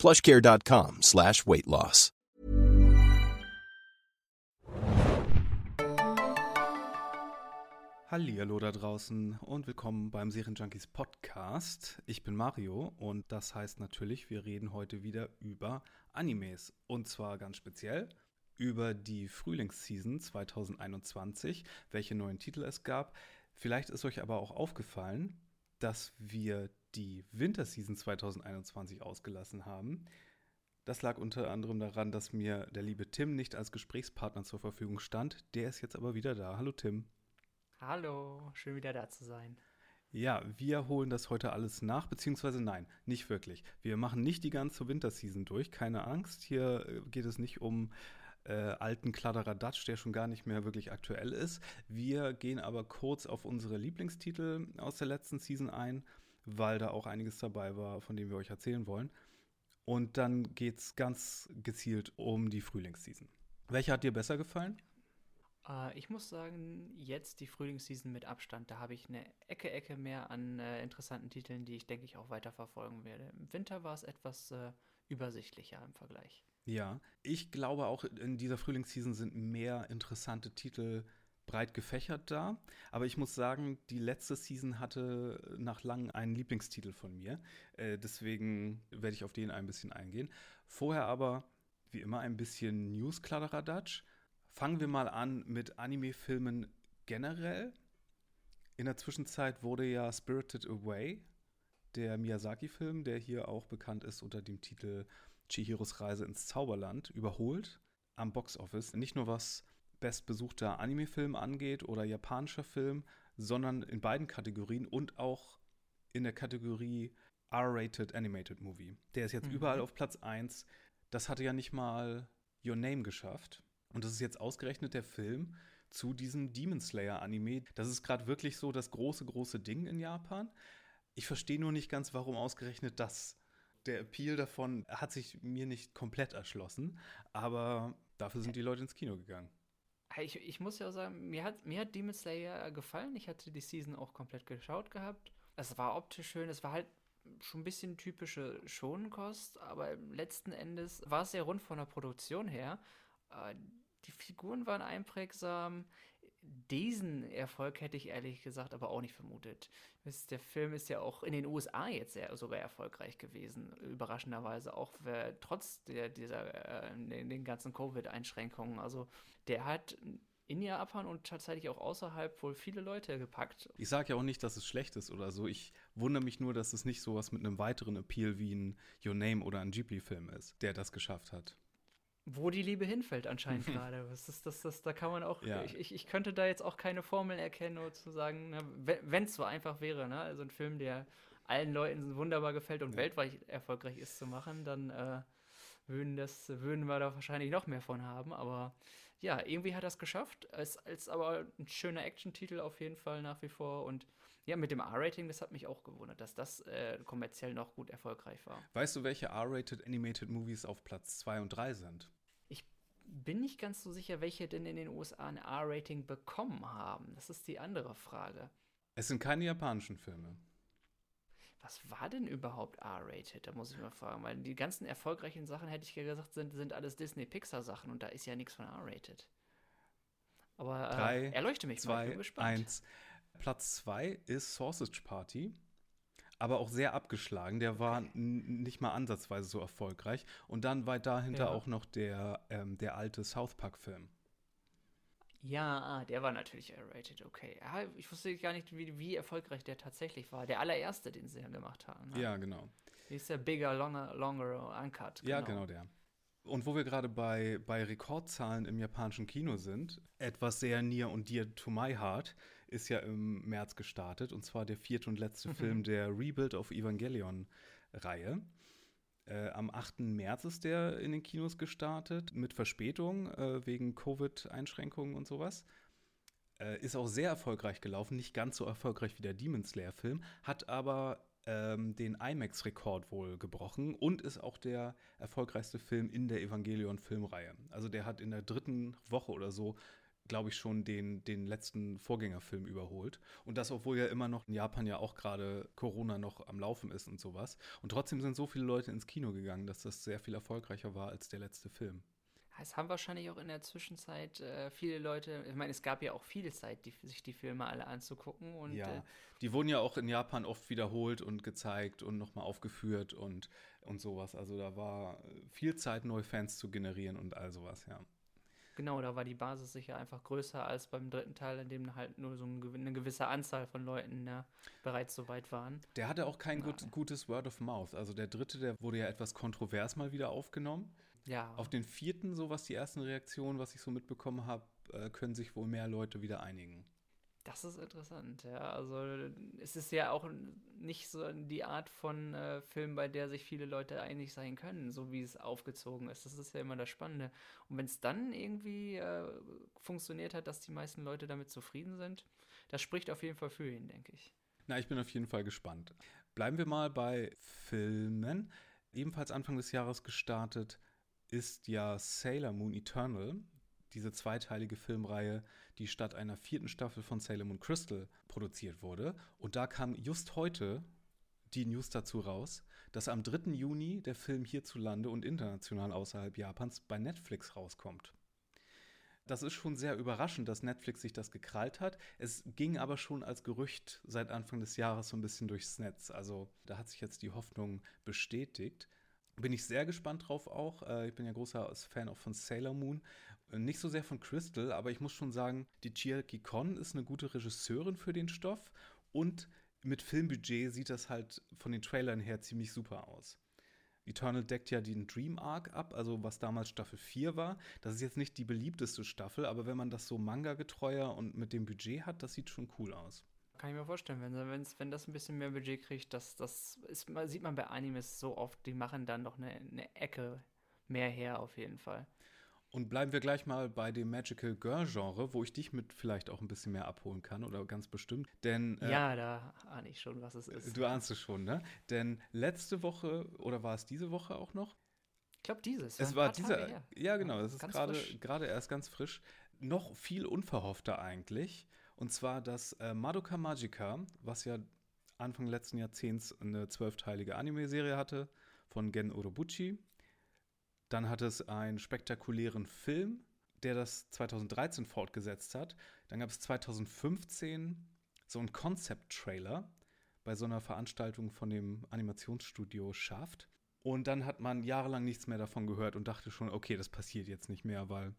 plushcare.com slash weight loss. Hallihallo da draußen und willkommen beim Serienjunkies Podcast. Ich bin Mario und das heißt natürlich, wir reden heute wieder über Animes. Und zwar ganz speziell über die Frühlingsseason 2021, welche neuen Titel es gab. Vielleicht ist euch aber auch aufgefallen, dass wir die Winterseason 2021 ausgelassen haben. Das lag unter anderem daran, dass mir der liebe Tim nicht als Gesprächspartner zur Verfügung stand. Der ist jetzt aber wieder da. Hallo Tim. Hallo, schön wieder da zu sein. Ja, wir holen das heute alles nach, beziehungsweise nein, nicht wirklich. Wir machen nicht die ganze Winterseason durch, keine Angst. Hier äh, geht es nicht um äh, alten Kladderadatsch, der schon gar nicht mehr wirklich aktuell ist. Wir gehen aber kurz auf unsere Lieblingstitel aus der letzten Season ein, weil da auch einiges dabei war, von dem wir euch erzählen wollen. Und dann geht es ganz gezielt um die Frühlingsseason. Welche hat dir besser gefallen? Äh, ich muss sagen, jetzt die Frühlingsseason mit Abstand, da habe ich eine Ecke, Ecke mehr an äh, interessanten Titeln, die ich denke ich auch weiter verfolgen werde. Im Winter war es etwas äh, übersichtlicher im Vergleich. Ja, ich glaube auch in dieser Frühlingsseason sind mehr interessante Titel breit gefächert da. Aber ich muss sagen, die letzte Season hatte nach langem einen Lieblingstitel von mir. Äh, deswegen werde ich auf den ein bisschen eingehen. Vorher aber, wie immer, ein bisschen News-Kladderadatsch. Fangen wir mal an mit Anime-Filmen generell. In der Zwischenzeit wurde ja Spirited Away, der Miyazaki-Film, der hier auch bekannt ist unter dem Titel Chihiros Reise ins Zauberland, überholt am Boxoffice. Nicht nur was bestbesuchter Anime-Film angeht oder japanischer Film, sondern in beiden Kategorien und auch in der Kategorie R-Rated Animated Movie. Der ist jetzt mhm. überall auf Platz 1. Das hatte ja nicht mal Your Name geschafft. Und das ist jetzt ausgerechnet der Film zu diesem Demon Slayer Anime. Das ist gerade wirklich so das große, große Ding in Japan. Ich verstehe nur nicht ganz, warum ausgerechnet das. Der Appeal davon hat sich mir nicht komplett erschlossen, aber dafür sind die Leute ins Kino gegangen. Ich, ich muss ja sagen, mir hat, mir hat Demon Slayer gefallen. Ich hatte die Season auch komplett geschaut gehabt. Es war optisch schön, es war halt schon ein bisschen typische Schonenkost, aber letzten Endes war es sehr rund von der Produktion her. Äh, die Figuren waren einprägsam. Diesen Erfolg hätte ich ehrlich gesagt aber auch nicht vermutet. Der Film ist ja auch in den USA jetzt sehr, sogar erfolgreich gewesen, überraschenderweise, auch trotz der, dieser, äh, den ganzen Covid-Einschränkungen. Also der hat in Japan und tatsächlich auch außerhalb wohl viele Leute gepackt. Ich sage ja auch nicht, dass es schlecht ist oder so. Ich wundere mich nur, dass es nicht sowas mit einem weiteren Appeal wie ein Your Name oder ein Ghibli-Film ist, der das geschafft hat wo die Liebe hinfällt anscheinend gerade. Das ist, das, das, da kann man auch, ja. ich, ich, ich, könnte da jetzt auch keine Formeln erkennen, nur zu sagen, ne, wenn es so einfach wäre, ne? also ein Film, der allen Leuten wunderbar gefällt und ja. weltweit erfolgreich ist zu machen, dann äh, würden, das, würden wir da wahrscheinlich noch mehr von haben. Aber ja, irgendwie hat er es geschafft. Es ist aber ein schöner Action-Titel auf jeden Fall nach wie vor und ja, mit dem R-Rating, das hat mich auch gewundert, dass das äh, kommerziell noch gut erfolgreich war. Weißt du, welche R-Rated Animated Movies auf Platz 2 und 3 sind? Ich bin nicht ganz so sicher, welche denn in den USA ein R-Rating bekommen haben. Das ist die andere Frage. Es sind keine japanischen Filme. Was war denn überhaupt R-rated? Da muss ich mal fragen, weil die ganzen erfolgreichen Sachen, hätte ich gesagt, sind, sind alles Disney-Pixar-Sachen und da ist ja nichts von R-rated. Aber äh, Drei, erleuchte mich zwei, mal, ich bin gespannt. Eins. Platz 2 ist Sausage Party, aber auch sehr abgeschlagen. Der war okay. nicht mal ansatzweise so erfolgreich. Und dann war dahinter ja. auch noch der, ähm, der alte South Park-Film. Ja, ah, der war natürlich R-rated, okay. Ja, ich wusste gar nicht, wie, wie, erfolgreich der tatsächlich war. Der allererste, den sie gemacht haben. Ne? Ja, genau. Wie ist der Bigger, Longer, Longer, Uncut? Genau. Ja, genau der. Und wo wir gerade bei, bei Rekordzahlen im japanischen Kino sind, etwas sehr near und dear to my heart ist ja im März gestartet, und zwar der vierte und letzte Film der Rebuild of Evangelion-Reihe. Äh, am 8. März ist der in den Kinos gestartet, mit Verspätung äh, wegen Covid-Einschränkungen und sowas. Äh, ist auch sehr erfolgreich gelaufen, nicht ganz so erfolgreich wie der Demon Slayer-Film, hat aber ähm, den IMAX-Rekord wohl gebrochen und ist auch der erfolgreichste Film in der Evangelion-Filmreihe. Also der hat in der dritten Woche oder so glaube ich, schon den, den letzten Vorgängerfilm überholt. Und das, obwohl ja immer noch in Japan ja auch gerade Corona noch am Laufen ist und sowas. Und trotzdem sind so viele Leute ins Kino gegangen, dass das sehr viel erfolgreicher war als der letzte Film. Es haben wahrscheinlich auch in der Zwischenzeit äh, viele Leute, ich meine, es gab ja auch viel Zeit, die, sich die Filme alle anzugucken. Und, ja, äh, die wurden ja auch in Japan oft wiederholt und gezeigt und nochmal aufgeführt und, und sowas. Also da war viel Zeit, neue Fans zu generieren und all sowas, ja. Genau, da war die Basis sicher einfach größer als beim dritten Teil, in dem halt nur so eine gewisse Anzahl von Leuten ja, bereits so weit waren. Der hatte auch kein gut, gutes Word of Mouth. Also der dritte, der wurde ja etwas kontrovers mal wieder aufgenommen. Ja. Auf den vierten, so was die ersten Reaktionen, was ich so mitbekommen habe, äh, können sich wohl mehr Leute wieder einigen. Das ist interessant, ja. Also es ist ja auch nicht so die Art von äh, Film, bei der sich viele Leute einig sein können, so wie es aufgezogen ist. Das ist ja immer das Spannende. Und wenn es dann irgendwie äh, funktioniert hat, dass die meisten Leute damit zufrieden sind, das spricht auf jeden Fall für ihn, denke ich. Na, ich bin auf jeden Fall gespannt. Bleiben wir mal bei Filmen. Ebenfalls Anfang des Jahres gestartet ist ja Sailor Moon Eternal diese zweiteilige Filmreihe, die statt einer vierten Staffel von Sailor Moon Crystal produziert wurde. Und da kam just heute die News dazu raus, dass am 3. Juni der Film hierzulande und international außerhalb Japans bei Netflix rauskommt. Das ist schon sehr überraschend, dass Netflix sich das gekrallt hat. Es ging aber schon als Gerücht seit Anfang des Jahres so ein bisschen durchs Netz. Also da hat sich jetzt die Hoffnung bestätigt. Bin ich sehr gespannt drauf auch. Äh, ich bin ja großer Fan auch von Sailor Moon nicht so sehr von Crystal, aber ich muss schon sagen, die Chiaki Kon ist eine gute Regisseurin für den Stoff und mit Filmbudget sieht das halt von den Trailern her ziemlich super aus. Eternal deckt ja den Dream Arc ab, also was damals Staffel 4 war. Das ist jetzt nicht die beliebteste Staffel, aber wenn man das so manga-getreuer und mit dem Budget hat, das sieht schon cool aus. Kann ich mir vorstellen, wenn, wenn's, wenn das ein bisschen mehr Budget kriegt, das, das ist, sieht man bei Animes so oft, die machen dann noch eine, eine Ecke mehr her auf jeden Fall. Und bleiben wir gleich mal bei dem Magical Girl Genre, wo ich dich mit vielleicht auch ein bisschen mehr abholen kann oder ganz bestimmt. Denn äh, ja, da ahne ich schon, was es ist. Du ahnst es schon, ne? Denn letzte Woche oder war es diese Woche auch noch? Ich glaube dieses. Es war dieser. Ja, genau. Es ist gerade gerade erst ganz frisch. Noch viel unverhoffter eigentlich. Und zwar das äh, Madoka Magica, was ja Anfang letzten Jahrzehnts eine zwölfteilige Anime-Serie hatte von Gen Urobuchi dann hat es einen spektakulären Film, der das 2013 fortgesetzt hat. Dann gab es 2015 so einen Concept-Trailer bei so einer Veranstaltung von dem Animationsstudio Shaft. Und dann hat man jahrelang nichts mehr davon gehört und dachte schon, okay, das passiert jetzt nicht mehr, weil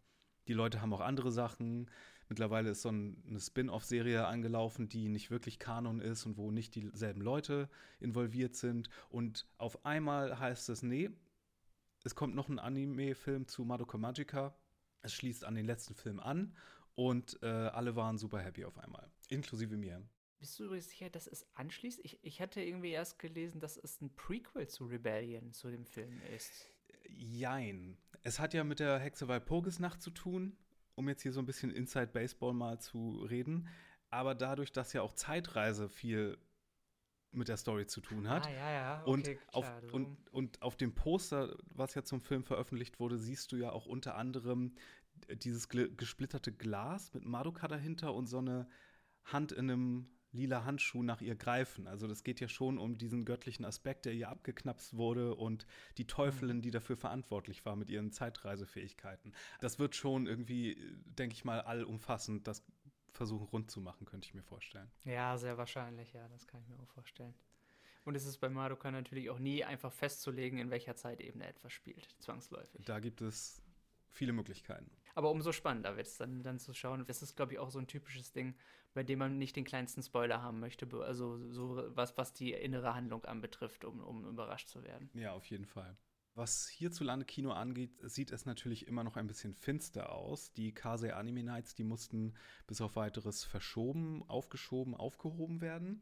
die Leute haben auch andere Sachen. Mittlerweile ist so eine Spin-off-Serie angelaufen, die nicht wirklich Kanon ist und wo nicht dieselben Leute involviert sind. Und auf einmal heißt es, nee, es kommt noch ein Anime-Film zu Madoka Magica. Es schließt an den letzten Film an und äh, alle waren super happy auf einmal, inklusive mir. Bist du übrigens sicher, dass es anschließt? Ich, ich hatte irgendwie erst gelesen, dass es ein Prequel zu Rebellion, zu dem Film ist. Jein. Es hat ja mit der Hexe Walpurgisnacht zu tun, um jetzt hier so ein bisschen Inside Baseball mal zu reden. Aber dadurch, dass ja auch Zeitreise viel mit der Story zu tun hat. Ah, ja, ja. Okay, und, klar, auf, und, und auf dem Poster, was ja zum Film veröffentlicht wurde, siehst du ja auch unter anderem dieses gesplitterte Glas mit Madoka dahinter und so eine Hand in einem lila Handschuh nach ihr greifen. Also das geht ja schon um diesen göttlichen Aspekt, der ihr abgeknapst wurde und die Teufelin, mhm. die dafür verantwortlich war mit ihren Zeitreisefähigkeiten. Das wird schon irgendwie, denke ich mal, allumfassend das versuchen rund zu machen, könnte ich mir vorstellen. Ja, sehr wahrscheinlich, ja, das kann ich mir auch vorstellen. Und es ist bei Madoka natürlich auch nie einfach festzulegen, in welcher Zeitebene etwas spielt, zwangsläufig. Da gibt es viele Möglichkeiten. Aber umso spannender wird es dann, dann zu schauen. Das ist, glaube ich, auch so ein typisches Ding, bei dem man nicht den kleinsten Spoiler haben möchte, also so was, was die innere Handlung anbetrifft, um, um überrascht zu werden. Ja, auf jeden Fall. Was hierzulande Kino angeht, sieht es natürlich immer noch ein bisschen finster aus. Die Kase Anime Nights, die mussten bis auf weiteres verschoben, aufgeschoben, aufgehoben werden.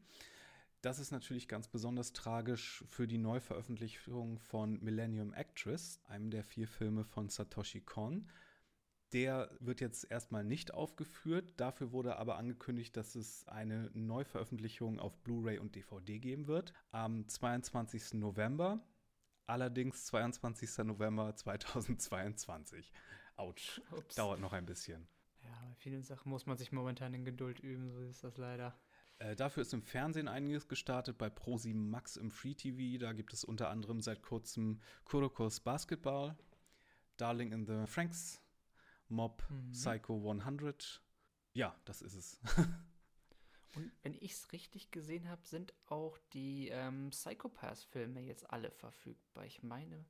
Das ist natürlich ganz besonders tragisch für die Neuveröffentlichung von Millennium Actress, einem der vier Filme von Satoshi Kon. Der wird jetzt erstmal nicht aufgeführt. Dafür wurde aber angekündigt, dass es eine Neuveröffentlichung auf Blu-ray und DVD geben wird. Am 22. November. Allerdings 22. November 2022. Autsch. Ups. Dauert noch ein bisschen. Ja, bei vielen Sachen muss man sich momentan in Geduld üben, so ist das leider. Äh, dafür ist im Fernsehen einiges gestartet, bei Pro7 Max im Free TV. Da gibt es unter anderem seit kurzem Kurokos Basketball, Darling in the Franks, Mob mhm. Psycho 100. Ja, das ist es. Und wenn ich es richtig gesehen habe, sind auch die ähm, Psychopath-Filme jetzt alle verfügbar. Ich meine,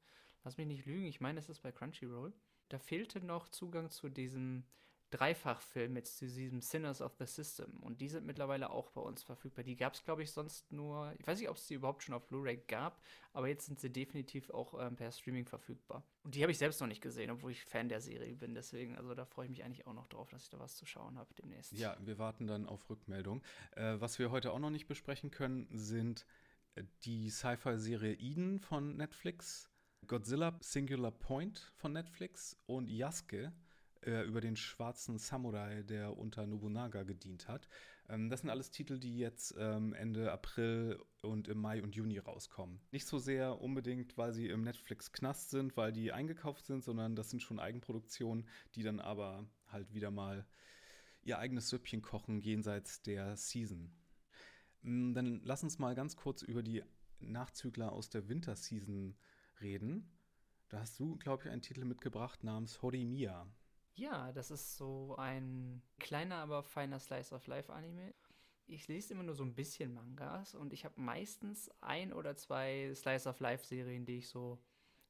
lass mich nicht lügen, ich meine, es ist bei Crunchyroll. Da fehlte noch Zugang zu diesem Dreifachfilm mit diesem Sinners of the System. Und die sind mittlerweile auch bei uns verfügbar. Die gab es, glaube ich, sonst nur. Ich weiß nicht, ob es die überhaupt schon auf Blu-ray gab, aber jetzt sind sie definitiv auch ähm, per Streaming verfügbar. Und die habe ich selbst noch nicht gesehen, obwohl ich Fan der Serie bin. Deswegen, also da freue ich mich eigentlich auch noch drauf, dass ich da was zu schauen habe demnächst. Ja, wir warten dann auf Rückmeldung. Äh, was wir heute auch noch nicht besprechen können, sind äh, die Sci-Fi-Serie Eden von Netflix, Godzilla Singular Point von Netflix und Yasuke äh, über den schwarzen Samurai, der unter Nobunaga gedient hat. Ähm, das sind alles Titel, die jetzt ähm, Ende April und im Mai und Juni rauskommen. Nicht so sehr unbedingt, weil sie im Netflix-Knast sind, weil die eingekauft sind, sondern das sind schon Eigenproduktionen, die dann aber halt wieder mal ihr eigenes Süppchen kochen jenseits der Season. Mm, dann lass uns mal ganz kurz über die Nachzügler aus der Winterseason reden. Da hast du, glaube ich, einen Titel mitgebracht namens Horimiya. Ja, das ist so ein kleiner, aber feiner Slice of Life Anime. Ich lese immer nur so ein bisschen Mangas und ich habe meistens ein oder zwei Slice of Life Serien, die ich so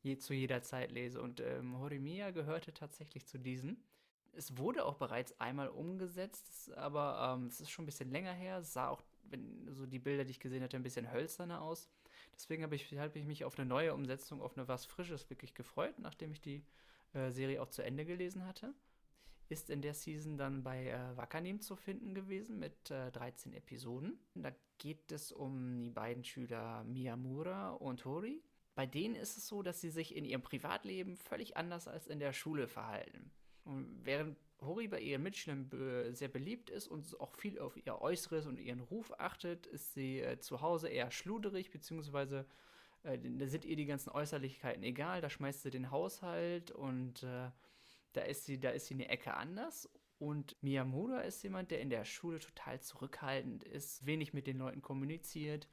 je, zu jeder Zeit lese. Und ähm, Horimiya gehörte tatsächlich zu diesen. Es wurde auch bereits einmal umgesetzt, aber ähm, es ist schon ein bisschen länger her. Es sah auch, wenn so die Bilder, die ich gesehen hatte, ein bisschen hölzerner aus. Deswegen habe ich, hab ich mich auf eine neue Umsetzung, auf eine was Frisches wirklich gefreut, nachdem ich die äh, Serie auch zu Ende gelesen hatte. Ist in der Season dann bei äh, Wakanim zu finden gewesen mit äh, 13 Episoden. Da geht es um die beiden Schüler Miyamura und Hori. Bei denen ist es so, dass sie sich in ihrem Privatleben völlig anders als in der Schule verhalten. Und während Hori bei ihren Mitschülern sehr beliebt ist und auch viel auf ihr Äußeres und ihren Ruf achtet, ist sie äh, zu Hause eher schluderig, beziehungsweise äh, da sind ihr die ganzen Äußerlichkeiten egal, da schmeißt sie den Haushalt und äh, da ist sie, da ist sie eine Ecke anders. Und Miyamura ist jemand, der in der Schule total zurückhaltend ist, wenig mit den Leuten kommuniziert.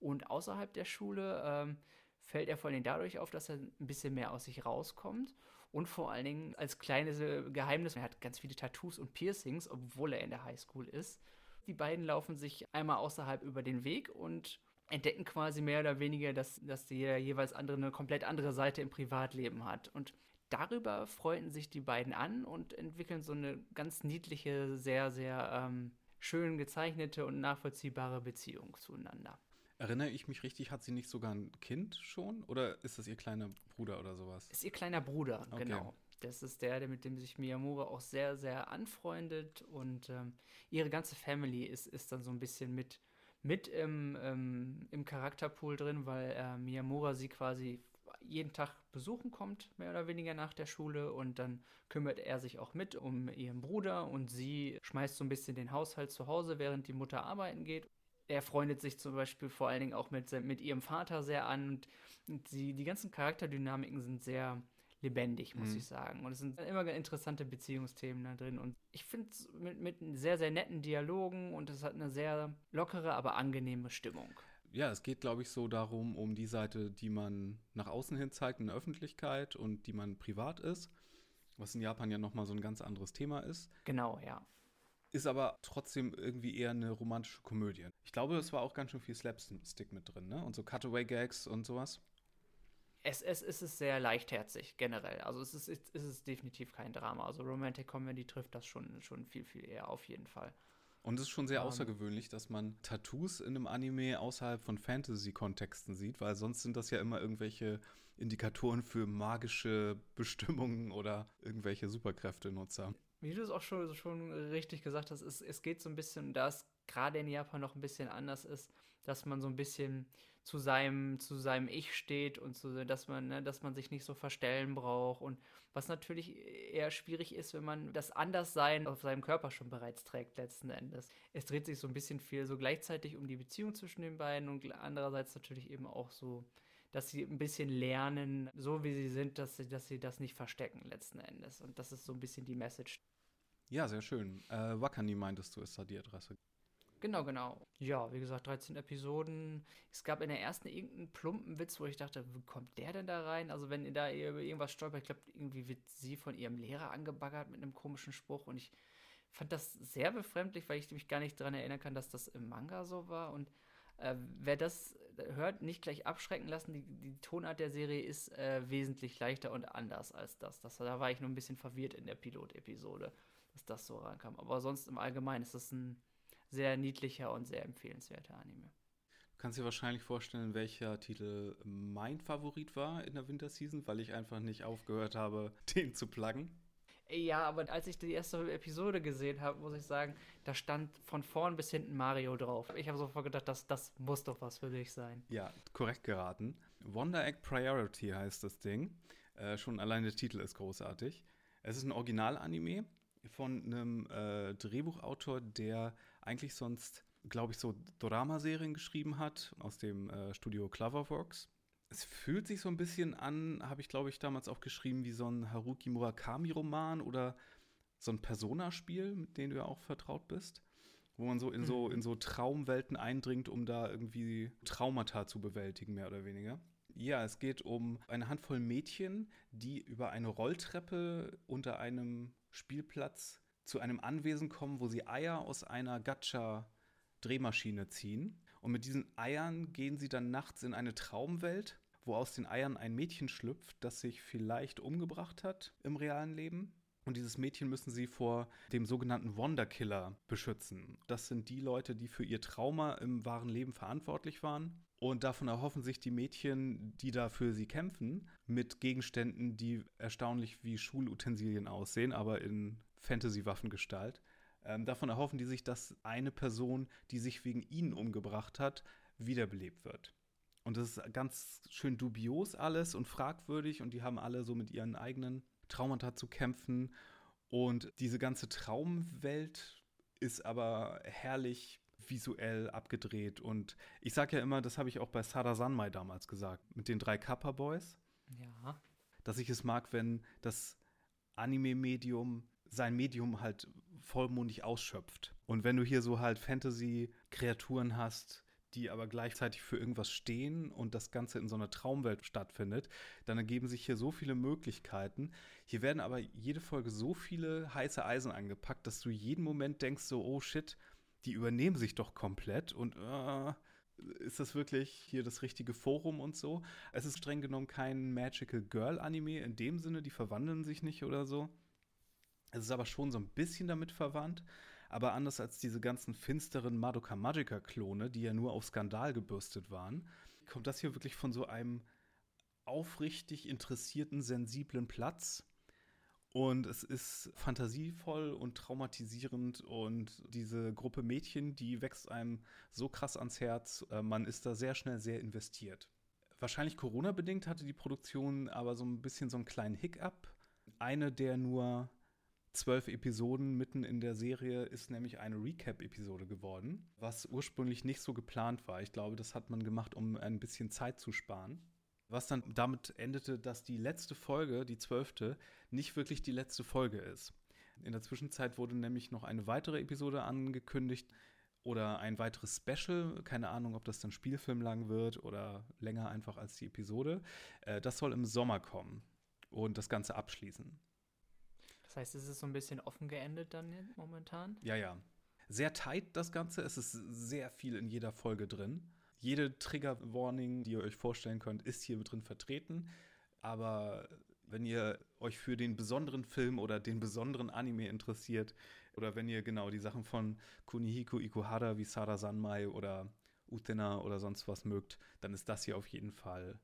Und außerhalb der Schule ähm, fällt er vor allem dadurch auf, dass er ein bisschen mehr aus sich rauskommt. Und vor allen Dingen als kleines Geheimnis, er hat ganz viele Tattoos und Piercings, obwohl er in der Highschool ist. Die beiden laufen sich einmal außerhalb über den Weg und entdecken quasi mehr oder weniger, dass, dass der jeweils andere eine komplett andere Seite im Privatleben hat. Und darüber freunden sich die beiden an und entwickeln so eine ganz niedliche, sehr, sehr ähm, schön gezeichnete und nachvollziehbare Beziehung zueinander. Erinnere ich mich richtig, hat sie nicht sogar ein Kind schon? Oder ist das ihr kleiner Bruder oder sowas? Ist ihr kleiner Bruder, okay. genau. Das ist der, mit dem sich Miyamura auch sehr, sehr anfreundet und ähm, ihre ganze Family ist, ist dann so ein bisschen mit mit im, ähm, im Charakterpool drin, weil äh, Miyamura sie quasi jeden Tag besuchen kommt, mehr oder weniger nach der Schule. Und dann kümmert er sich auch mit um ihren Bruder und sie schmeißt so ein bisschen den Haushalt zu Hause, während die Mutter arbeiten geht. Er freundet sich zum Beispiel vor allen Dingen auch mit, mit ihrem Vater sehr an. Und, sie, die ganzen Charakterdynamiken sind sehr lebendig, muss mhm. ich sagen. Und es sind immer interessante Beziehungsthemen da drin. Und ich finde es mit, mit sehr, sehr netten Dialogen und es hat eine sehr lockere, aber angenehme Stimmung. Ja, es geht, glaube ich, so darum, um die Seite, die man nach außen hin zeigt in der Öffentlichkeit und die man privat ist, was in Japan ja nochmal so ein ganz anderes Thema ist. Genau, ja. Ist aber trotzdem irgendwie eher eine romantische Komödie. Ich glaube, es war auch ganz schön viel Slapstick mit drin, ne? Und so Cutaway-Gags und sowas es, es, es ist sehr leichtherzig generell. Also es ist, es ist definitiv kein Drama. Also Romantic Comedy trifft das schon, schon viel, viel eher auf jeden Fall. Und es ist schon sehr Ähm. außergewöhnlich, dass man Tattoos in einem Anime außerhalb von Fantasy-Kontexten sieht, weil sonst sind das ja immer irgendwelche Indikatoren für magische Bestimmungen oder irgendwelche Superkräfte-Nutzer. Wie du es auch schon, schon richtig gesagt hast, es, es geht so ein bisschen, da es gerade in Japan noch ein bisschen anders ist, dass man so ein bisschen zu seinem, zu seinem Ich steht und zu, dass man, ne, dass man sich nicht so verstellen braucht und was natürlich eher schwierig ist, wenn man das Anderssein auf seinem Körper schon bereits trägt, letzten Endes. Es dreht sich so ein bisschen viel so gleichzeitig um die Beziehung zwischen den beiden und andererseits natürlich eben auch so, dass sie ein bisschen lernen, so wie sie sind, dass sie, dass sie das nicht verstecken, letzten Endes. Und das ist so ein bisschen die Message Ja, sehr schön. Äh, Wakani meintest du, ist da die Adresse. Genau, genau. Ja, wie gesagt, 13 Episoden. Es gab in der ersten irgendeinen plumpen Witz, wo ich dachte, wie kommt der denn da rein? Also, wenn ihr da irgendwas stolpert, ich glaube, irgendwie wird sie von ihrem Lehrer angebaggert mit einem komischen Spruch und ich fand das sehr befremdlich, weil ich mich gar nicht daran erinnern kann, dass das im Manga so war. Und äh, wer das hört, nicht gleich abschrecken lassen. Die, die Tonart der Serie ist äh, wesentlich leichter und anders als das. das. Da war ich nur ein bisschen verwirrt in der Pilotepisode, dass das so rankam. Aber sonst im Allgemeinen ist das ein sehr niedlicher und sehr empfehlenswerter Anime. Du kannst dir wahrscheinlich vorstellen, welcher Titel mein Favorit war in der Winterseason, weil ich einfach nicht aufgehört habe, den zu pluggen. Ja, aber als ich die erste Episode gesehen habe, muss ich sagen, da stand von vorn bis hinten Mario drauf. Ich habe sofort gedacht, das, das muss doch was für dich sein. Ja, korrekt geraten. Wonder Egg Priority heißt das Ding. Äh, schon allein der Titel ist großartig. Es ist ein Original-Anime von einem äh, Drehbuchautor, der eigentlich sonst, glaube ich, so Dramaserien geschrieben hat aus dem äh, Studio Cloverworks. Es fühlt sich so ein bisschen an, habe ich, glaube ich, damals auch geschrieben, wie so ein Haruki Murakami-Roman oder so ein Persona-Spiel, mit dem du ja auch vertraut bist, wo man so in, so in so Traumwelten eindringt, um da irgendwie Traumata zu bewältigen, mehr oder weniger. Ja, es geht um eine Handvoll Mädchen, die über eine Rolltreppe unter einem Spielplatz zu einem Anwesen kommen, wo sie Eier aus einer Gacha-Drehmaschine ziehen. Und mit diesen Eiern gehen sie dann nachts in eine Traumwelt, wo aus den Eiern ein Mädchen schlüpft, das sich vielleicht umgebracht hat im realen Leben. Und dieses Mädchen müssen sie vor dem sogenannten Wonderkiller beschützen. Das sind die Leute, die für ihr Trauma im wahren Leben verantwortlich waren. Und davon erhoffen sich die Mädchen, die da für sie kämpfen, mit Gegenständen, die erstaunlich wie Schulutensilien aussehen, aber in Fantasy-Waffengestalt. Ähm, davon erhoffen die sich, dass eine Person, die sich wegen ihnen umgebracht hat, wiederbelebt wird. Und das ist ganz schön dubios alles und fragwürdig und die haben alle so mit ihren eigenen Traumata zu kämpfen. Und diese ganze Traumwelt ist aber herrlich visuell abgedreht. Und ich sage ja immer, das habe ich auch bei Sada Sanmai damals gesagt, mit den drei Kappa Boys, Ja. dass ich es mag, wenn das Anime-Medium sein Medium halt vollmundig ausschöpft. Und wenn du hier so halt Fantasy-Kreaturen hast, die aber gleichzeitig für irgendwas stehen und das Ganze in so einer Traumwelt stattfindet, dann ergeben sich hier so viele Möglichkeiten. Hier werden aber jede Folge so viele heiße Eisen angepackt, dass du jeden Moment denkst so, oh shit, die übernehmen sich doch komplett und äh, ist das wirklich hier das richtige Forum und so? Es ist streng genommen kein Magical Girl Anime in dem Sinne, die verwandeln sich nicht oder so. Es ist aber schon so ein bisschen damit verwandt. Aber anders als diese ganzen finsteren Madoka Magica Klone, die ja nur auf Skandal gebürstet waren, kommt das hier wirklich von so einem aufrichtig interessierten, sensiblen Platz. Und es ist fantasievoll und traumatisierend und diese Gruppe Mädchen, die wächst einem so krass ans Herz. Äh, Man ist da sehr schnell sehr investiert. Wahrscheinlich Corona-bedingt hatte die Produktion aber so ein bisschen so einen kleinen Hiccup. Eine der nur zwölf Episoden mitten in der Serie ist nämlich eine Recap-Episode geworden, was ursprünglich nicht so geplant war. Ich glaube, das hat man gemacht, um ein bisschen Zeit zu sparen. Was dann damit endete, dass die letzte Folge, die zwölfte, nicht wirklich die letzte Folge ist. In der Zwischenzeit wurde nämlich noch eine weitere Episode angekündigt oder ein weiteres Special. Keine Ahnung, ob das dann spielfilmlang wird oder länger einfach als die Episode. Äh, Das soll im Sommer kommen und das Ganze abschließen. Das heißt, es ist so ein bisschen offen geendet dann momentan. Ja, ja. Sehr tight das Ganze. Es ist sehr viel in jeder Folge drin. Jede Trigger-Warning, die ihr euch vorstellen könnt, ist hier drin vertreten. Aber Wenn ihr euch für den besonderen Film oder den besonderen Anime interessiert oder wenn ihr genau die Sachen von Kunihiko Ikuhara wie Sara Sanmai oder Utena oder sonst was mögt, dann ist das hier auf jeden Fall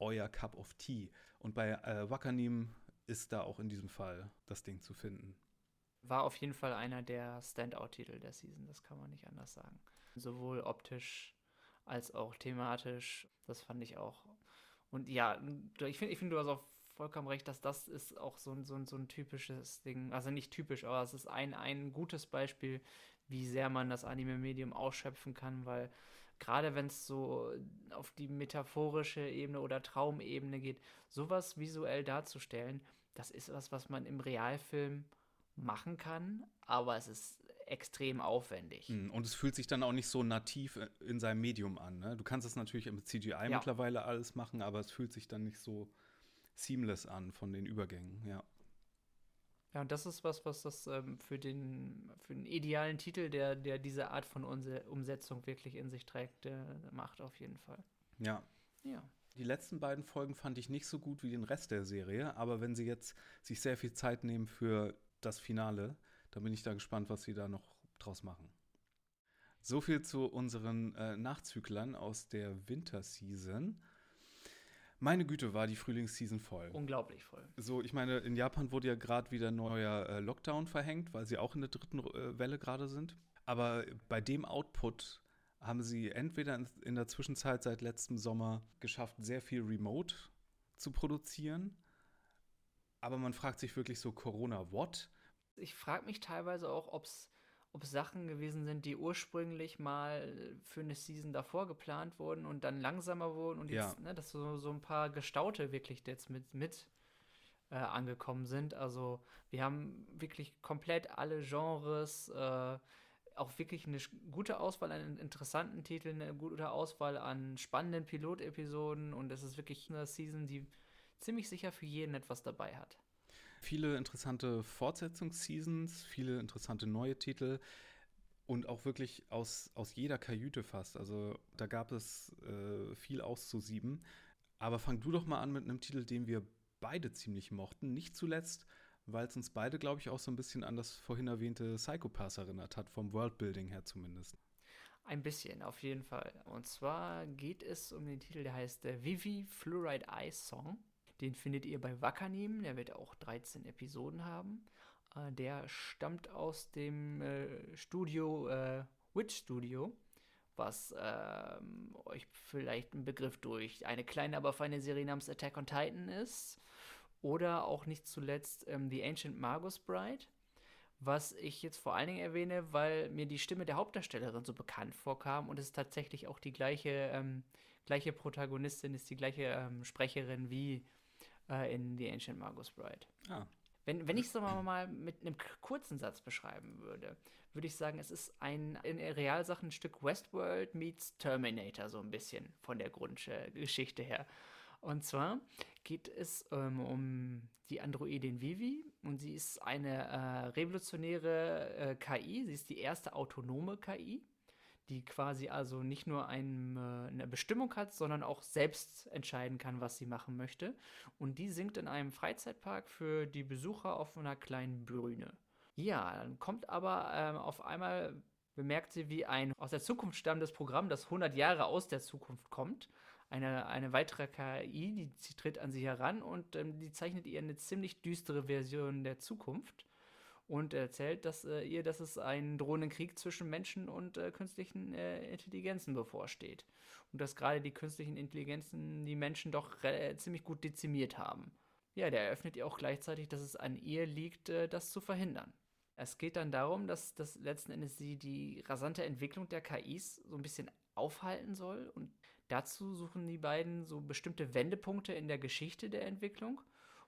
euer Cup of Tea. Und bei äh, Wakanim ist da auch in diesem Fall das Ding zu finden. War auf jeden Fall einer der Standout-Titel der Season, das kann man nicht anders sagen. Sowohl optisch als auch thematisch, das fand ich auch. Und ja, ich finde, ich find, du hast auch vollkommen recht, dass das ist auch so ein, so so ein typisches Ding. Also nicht typisch, aber es ist ein, ein gutes Beispiel, wie sehr man das Anime-Medium ausschöpfen kann, weil gerade wenn es so auf die metaphorische Ebene oder Traumebene geht, sowas visuell darzustellen, das ist was, was man im Realfilm machen kann, aber es ist extrem aufwendig. Hm, und es fühlt sich dann auch nicht so nativ in seinem Medium an. Ne? Du kannst es natürlich im CGI ja. mittlerweile alles machen, aber es fühlt sich dann nicht so seamless an von den Übergängen, ja. Ja, und das ist was, was das ähm, für, den, für den idealen Titel, der, der diese Art von Umsetzung wirklich in sich trägt, der macht auf jeden Fall. Ja. Ja. Die letzten beiden Folgen fand ich nicht so gut wie den Rest der Serie, aber wenn sie jetzt sich sehr viel Zeit nehmen für das Finale, dann bin ich da gespannt, was sie da noch draus machen. So viel zu unseren äh, Nachzüglern aus der Winterseason. Meine Güte, war die Frühlingsseason voll. Unglaublich voll. So, ich meine, in Japan wurde ja gerade wieder ein neuer äh, Lockdown verhängt, weil sie auch in der dritten äh, Welle gerade sind. Aber bei dem Output haben sie entweder in, in der Zwischenzeit seit letztem Sommer geschafft, sehr viel Remote zu produzieren. Aber man fragt sich wirklich so, Corona, what? Ich frage mich teilweise auch, ob es ob Sachen gewesen sind, die ursprünglich mal für eine Season davor geplant wurden und dann langsamer wurden und jetzt, ja. ne, dass so, so ein paar Gestaute wirklich jetzt mit, mit äh, angekommen sind. Also wir haben wirklich komplett alle Genres, äh, auch wirklich eine gute Auswahl an interessanten Titeln, eine gute Auswahl an spannenden Pilotepisoden und es ist wirklich eine Season, die ziemlich sicher für jeden etwas dabei hat. Viele interessante Fortsetzungsseasons, viele interessante neue Titel und auch wirklich aus, aus jeder Kajüte fast. Also da gab es äh, viel auszusieben. Aber fang du doch mal an mit einem Titel, den wir beide ziemlich mochten. Nicht zuletzt, weil es uns beide, glaube ich, auch so ein bisschen an das vorhin erwähnte Psychopass erinnert hat, vom Worldbuilding her zumindest. Ein bisschen, auf jeden Fall. Und zwar geht es um den Titel, der heißt äh, Vivi Fluoride Eye Song. Den findet ihr bei Wakanim, der wird auch 13 Episoden haben. Äh, der stammt aus dem äh, Studio äh, Witch Studio, was ähm, euch vielleicht ein Begriff durch eine kleine, aber feine Serie namens Attack on Titan ist. Oder auch nicht zuletzt ähm, The Ancient Magus Bride was ich jetzt vor allen Dingen erwähne, weil mir die Stimme der Hauptdarstellerin so bekannt vorkam und es tatsächlich auch die gleiche, ähm, gleiche Protagonistin, ist die gleiche ähm, Sprecherin wie äh, in The Ancient Magus Bride. Ah. Wenn, wenn ich es mal mit einem kurzen Satz beschreiben würde, würde ich sagen, es ist ein in Realsachen ein Stück Westworld meets Terminator, so ein bisschen von der Grundgeschichte her. Und zwar geht es ähm, um die Androidin Vivi und sie ist eine äh, revolutionäre äh, KI. Sie ist die erste autonome KI die quasi also nicht nur ein, äh, eine Bestimmung hat, sondern auch selbst entscheiden kann, was sie machen möchte. Und die singt in einem Freizeitpark für die Besucher auf einer kleinen Bühne. Ja, dann kommt aber ähm, auf einmal, bemerkt sie, wie ein aus der Zukunft stammendes Programm, das 100 Jahre aus der Zukunft kommt, eine, eine weitere KI, die sie tritt an sie heran und ähm, die zeichnet ihr eine ziemlich düstere Version der Zukunft und erzählt dass, äh, ihr, dass es einen drohenden Krieg zwischen Menschen und äh, künstlichen äh, Intelligenzen bevorsteht. Und dass gerade die künstlichen Intelligenzen die Menschen doch ziemlich gut dezimiert haben. Ja, der eröffnet ihr auch gleichzeitig, dass es an ihr liegt, äh, das zu verhindern. Es geht dann darum, dass das letzten Endes sie die rasante Entwicklung der KIs so ein bisschen aufhalten soll. Und dazu suchen die beiden so bestimmte Wendepunkte in der Geschichte der Entwicklung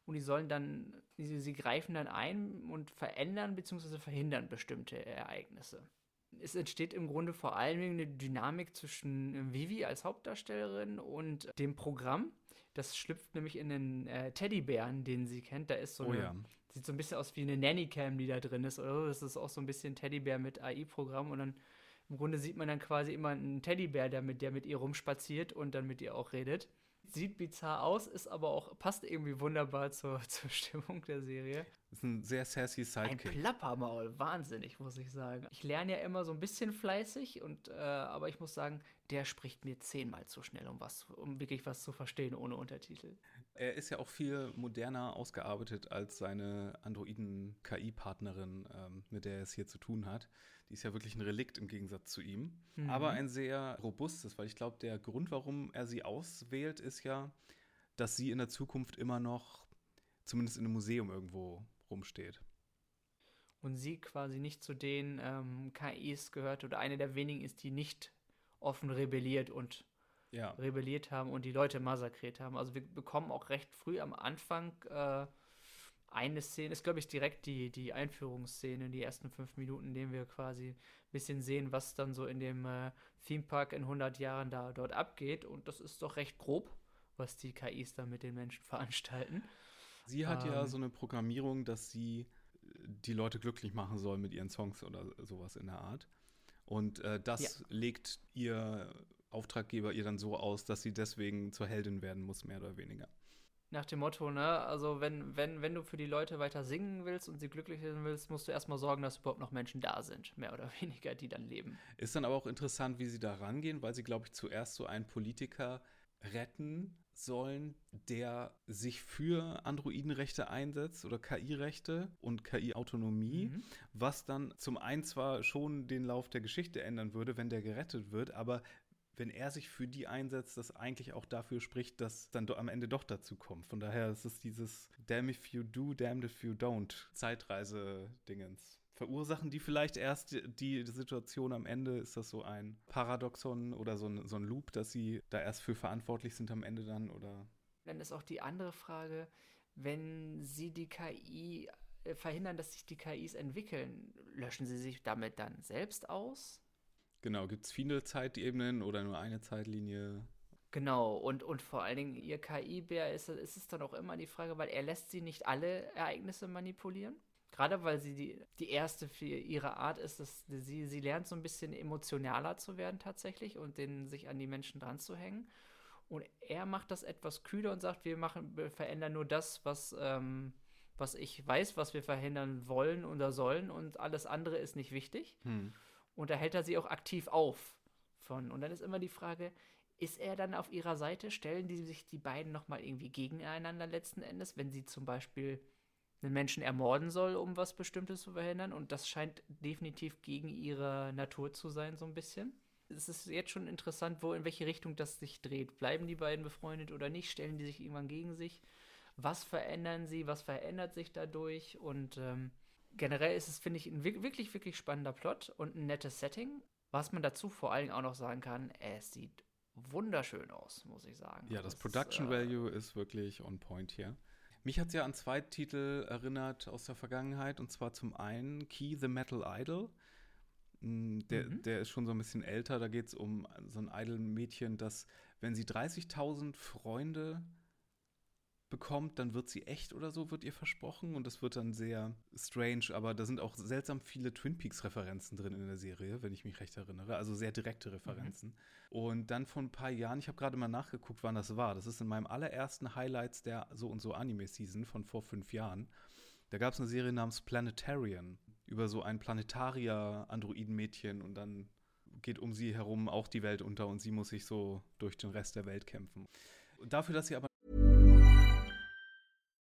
und die sollen dann, sie, sie greifen dann ein und verändern bzw. verhindern bestimmte Ereignisse. Es entsteht im Grunde vor allem eine Dynamik zwischen Vivi als Hauptdarstellerin und dem Programm. Das schlüpft nämlich in den äh, Teddybären, den sie kennt. Da ist so oh, eine, ja. sieht so ein bisschen aus wie eine Nannycam, die da drin ist. Oder das ist auch so ein bisschen Teddybär mit AI-Programm und dann im Grunde sieht man dann quasi immer einen Teddybär, der mit, der mit ihr rumspaziert und dann mit ihr auch redet. Sieht bizarr aus, ist aber auch, passt irgendwie wunderbar zur, zur Stimmung der Serie. Ist ein sehr sassy Sidekick. Ein Plappermaul, wahnsinnig, muss ich sagen. Ich lerne ja immer so ein bisschen fleißig, und, äh, aber ich muss sagen, der spricht mir zehnmal zu schnell, um, was, um wirklich was zu verstehen ohne Untertitel. Er ist ja auch viel moderner ausgearbeitet als seine Androiden-KI-Partnerin, ähm, mit der er es hier zu tun hat. Die ist ja wirklich ein Relikt im Gegensatz zu ihm. Mhm. Aber ein sehr robustes, weil ich glaube, der Grund, warum er sie auswählt, ist ja, dass sie in der Zukunft immer noch zumindest in einem Museum irgendwo rumsteht. Und sie quasi nicht zu den ähm, KIs gehört oder eine der wenigen ist, die nicht offen rebelliert und ja. rebelliert haben und die Leute massakriert haben. Also wir bekommen auch recht früh am Anfang äh, eine Szene, ist glaube ich direkt die, die Einführungsszene, die ersten fünf Minuten, in denen wir quasi ein bisschen sehen, was dann so in dem äh, Theme Park in 100 Jahren da dort abgeht. Und das ist doch recht grob, was die KIs da mit den Menschen veranstalten. Sie hat ähm, ja so eine Programmierung, dass sie die Leute glücklich machen soll mit ihren Songs oder sowas in der Art. Und äh, das ja. legt ihr Auftraggeber ihr dann so aus, dass sie deswegen zur Heldin werden muss, mehr oder weniger. Nach dem Motto, ne, also wenn, wenn, wenn du für die Leute weiter singen willst und sie glücklich werden willst, musst du erstmal sorgen, dass überhaupt noch Menschen da sind, mehr oder weniger, die dann leben. Ist dann aber auch interessant, wie sie da rangehen, weil sie, glaube ich, zuerst so einen Politiker retten sollen, der sich für Androidenrechte einsetzt oder KI-Rechte und KI-Autonomie, mhm. was dann zum einen zwar schon den Lauf der Geschichte ändern würde, wenn der gerettet wird, aber wenn er sich für die einsetzt, das eigentlich auch dafür spricht, dass dann am Ende doch dazu kommt. Von daher ist es dieses Damn if you do, damned if you don't Zeitreise-Dingens verursachen die vielleicht erst die, Situation am Ende? Ist das so ein Paradoxon oder so ein, so ein Loop, dass sie da erst für verantwortlich sind am Ende dann? Oder? Dann ist auch die andere Frage, wenn sie die KI äh, verhindern, dass sich die KIs entwickeln, löschen sie sich damit dann selbst aus? Genau, gibt es viele Zeitebenen oder nur eine Zeitlinie? Genau, und, und vor allen Dingen ihr KI-Bär ist, ist es dann auch immer die Frage, weil er lässt sie nicht alle Ereignisse manipulieren. Gerade weil sie die, die erste für ihre Art ist, dass sie, sie lernt so ein bisschen emotionaler zu werden tatsächlich und den, sich an die Menschen dran zu hängen. Und er macht das etwas kühler und sagt, wir machen, wir verändern nur das, was, ähm, was ich weiß, was wir verhindern wollen oder sollen und alles andere ist nicht wichtig. Hm. Und da hält er sie auch aktiv auf von. Und dann ist immer die Frage, ist er dann auf ihrer Seite? Stellen die sich die beiden nochmal irgendwie gegeneinander letzten Endes, wenn sie zum Beispiel einen Menschen ermorden soll, um was Bestimmtes zu verhindern. Und das scheint definitiv gegen ihre Natur zu sein, so ein bisschen. Es ist jetzt schon interessant, wo in welche Richtung das sich dreht. Bleiben die beiden befreundet oder nicht? Stellen die sich irgendwann gegen sich? Was verändern sie? Was verändert sich dadurch? Und ähm, generell ist es, finde ich, ein wirklich, wirklich spannender Plot und ein nettes Setting. Was man dazu vor allen Dingen auch noch sagen kann, es sieht wunderschön aus, muss ich sagen. Ja, das, das Production ist, äh, Value ist wirklich on point hier. Mich hat es ja an zwei Titel erinnert aus der Vergangenheit, und zwar zum einen Key the Metal Idol. Mm, der, mhm. der ist schon so ein bisschen älter. Da geht es um so ein Idol-Mädchen, das, wenn sie 30.000 Freunde bekommt, dann wird sie echt oder so, wird ihr versprochen. Und das wird dann sehr strange. Aber da sind auch seltsam viele Twin Peaks-Referenzen drin in der Serie, wenn ich mich recht erinnere. Also sehr direkte Referenzen. Mhm. Und dann vor ein paar Jahren, ich habe gerade mal nachgeguckt, wann das war. Das ist in meinem allerersten Highlights der so und so Anime-Season von vor fünf Jahren. Da gab es eine Serie namens Planetarian über so ein Planetarier-Androiden-Mädchen und dann geht um sie herum auch die Welt unter und sie muss sich so durch den Rest der Welt kämpfen. Dafür, dass sie aber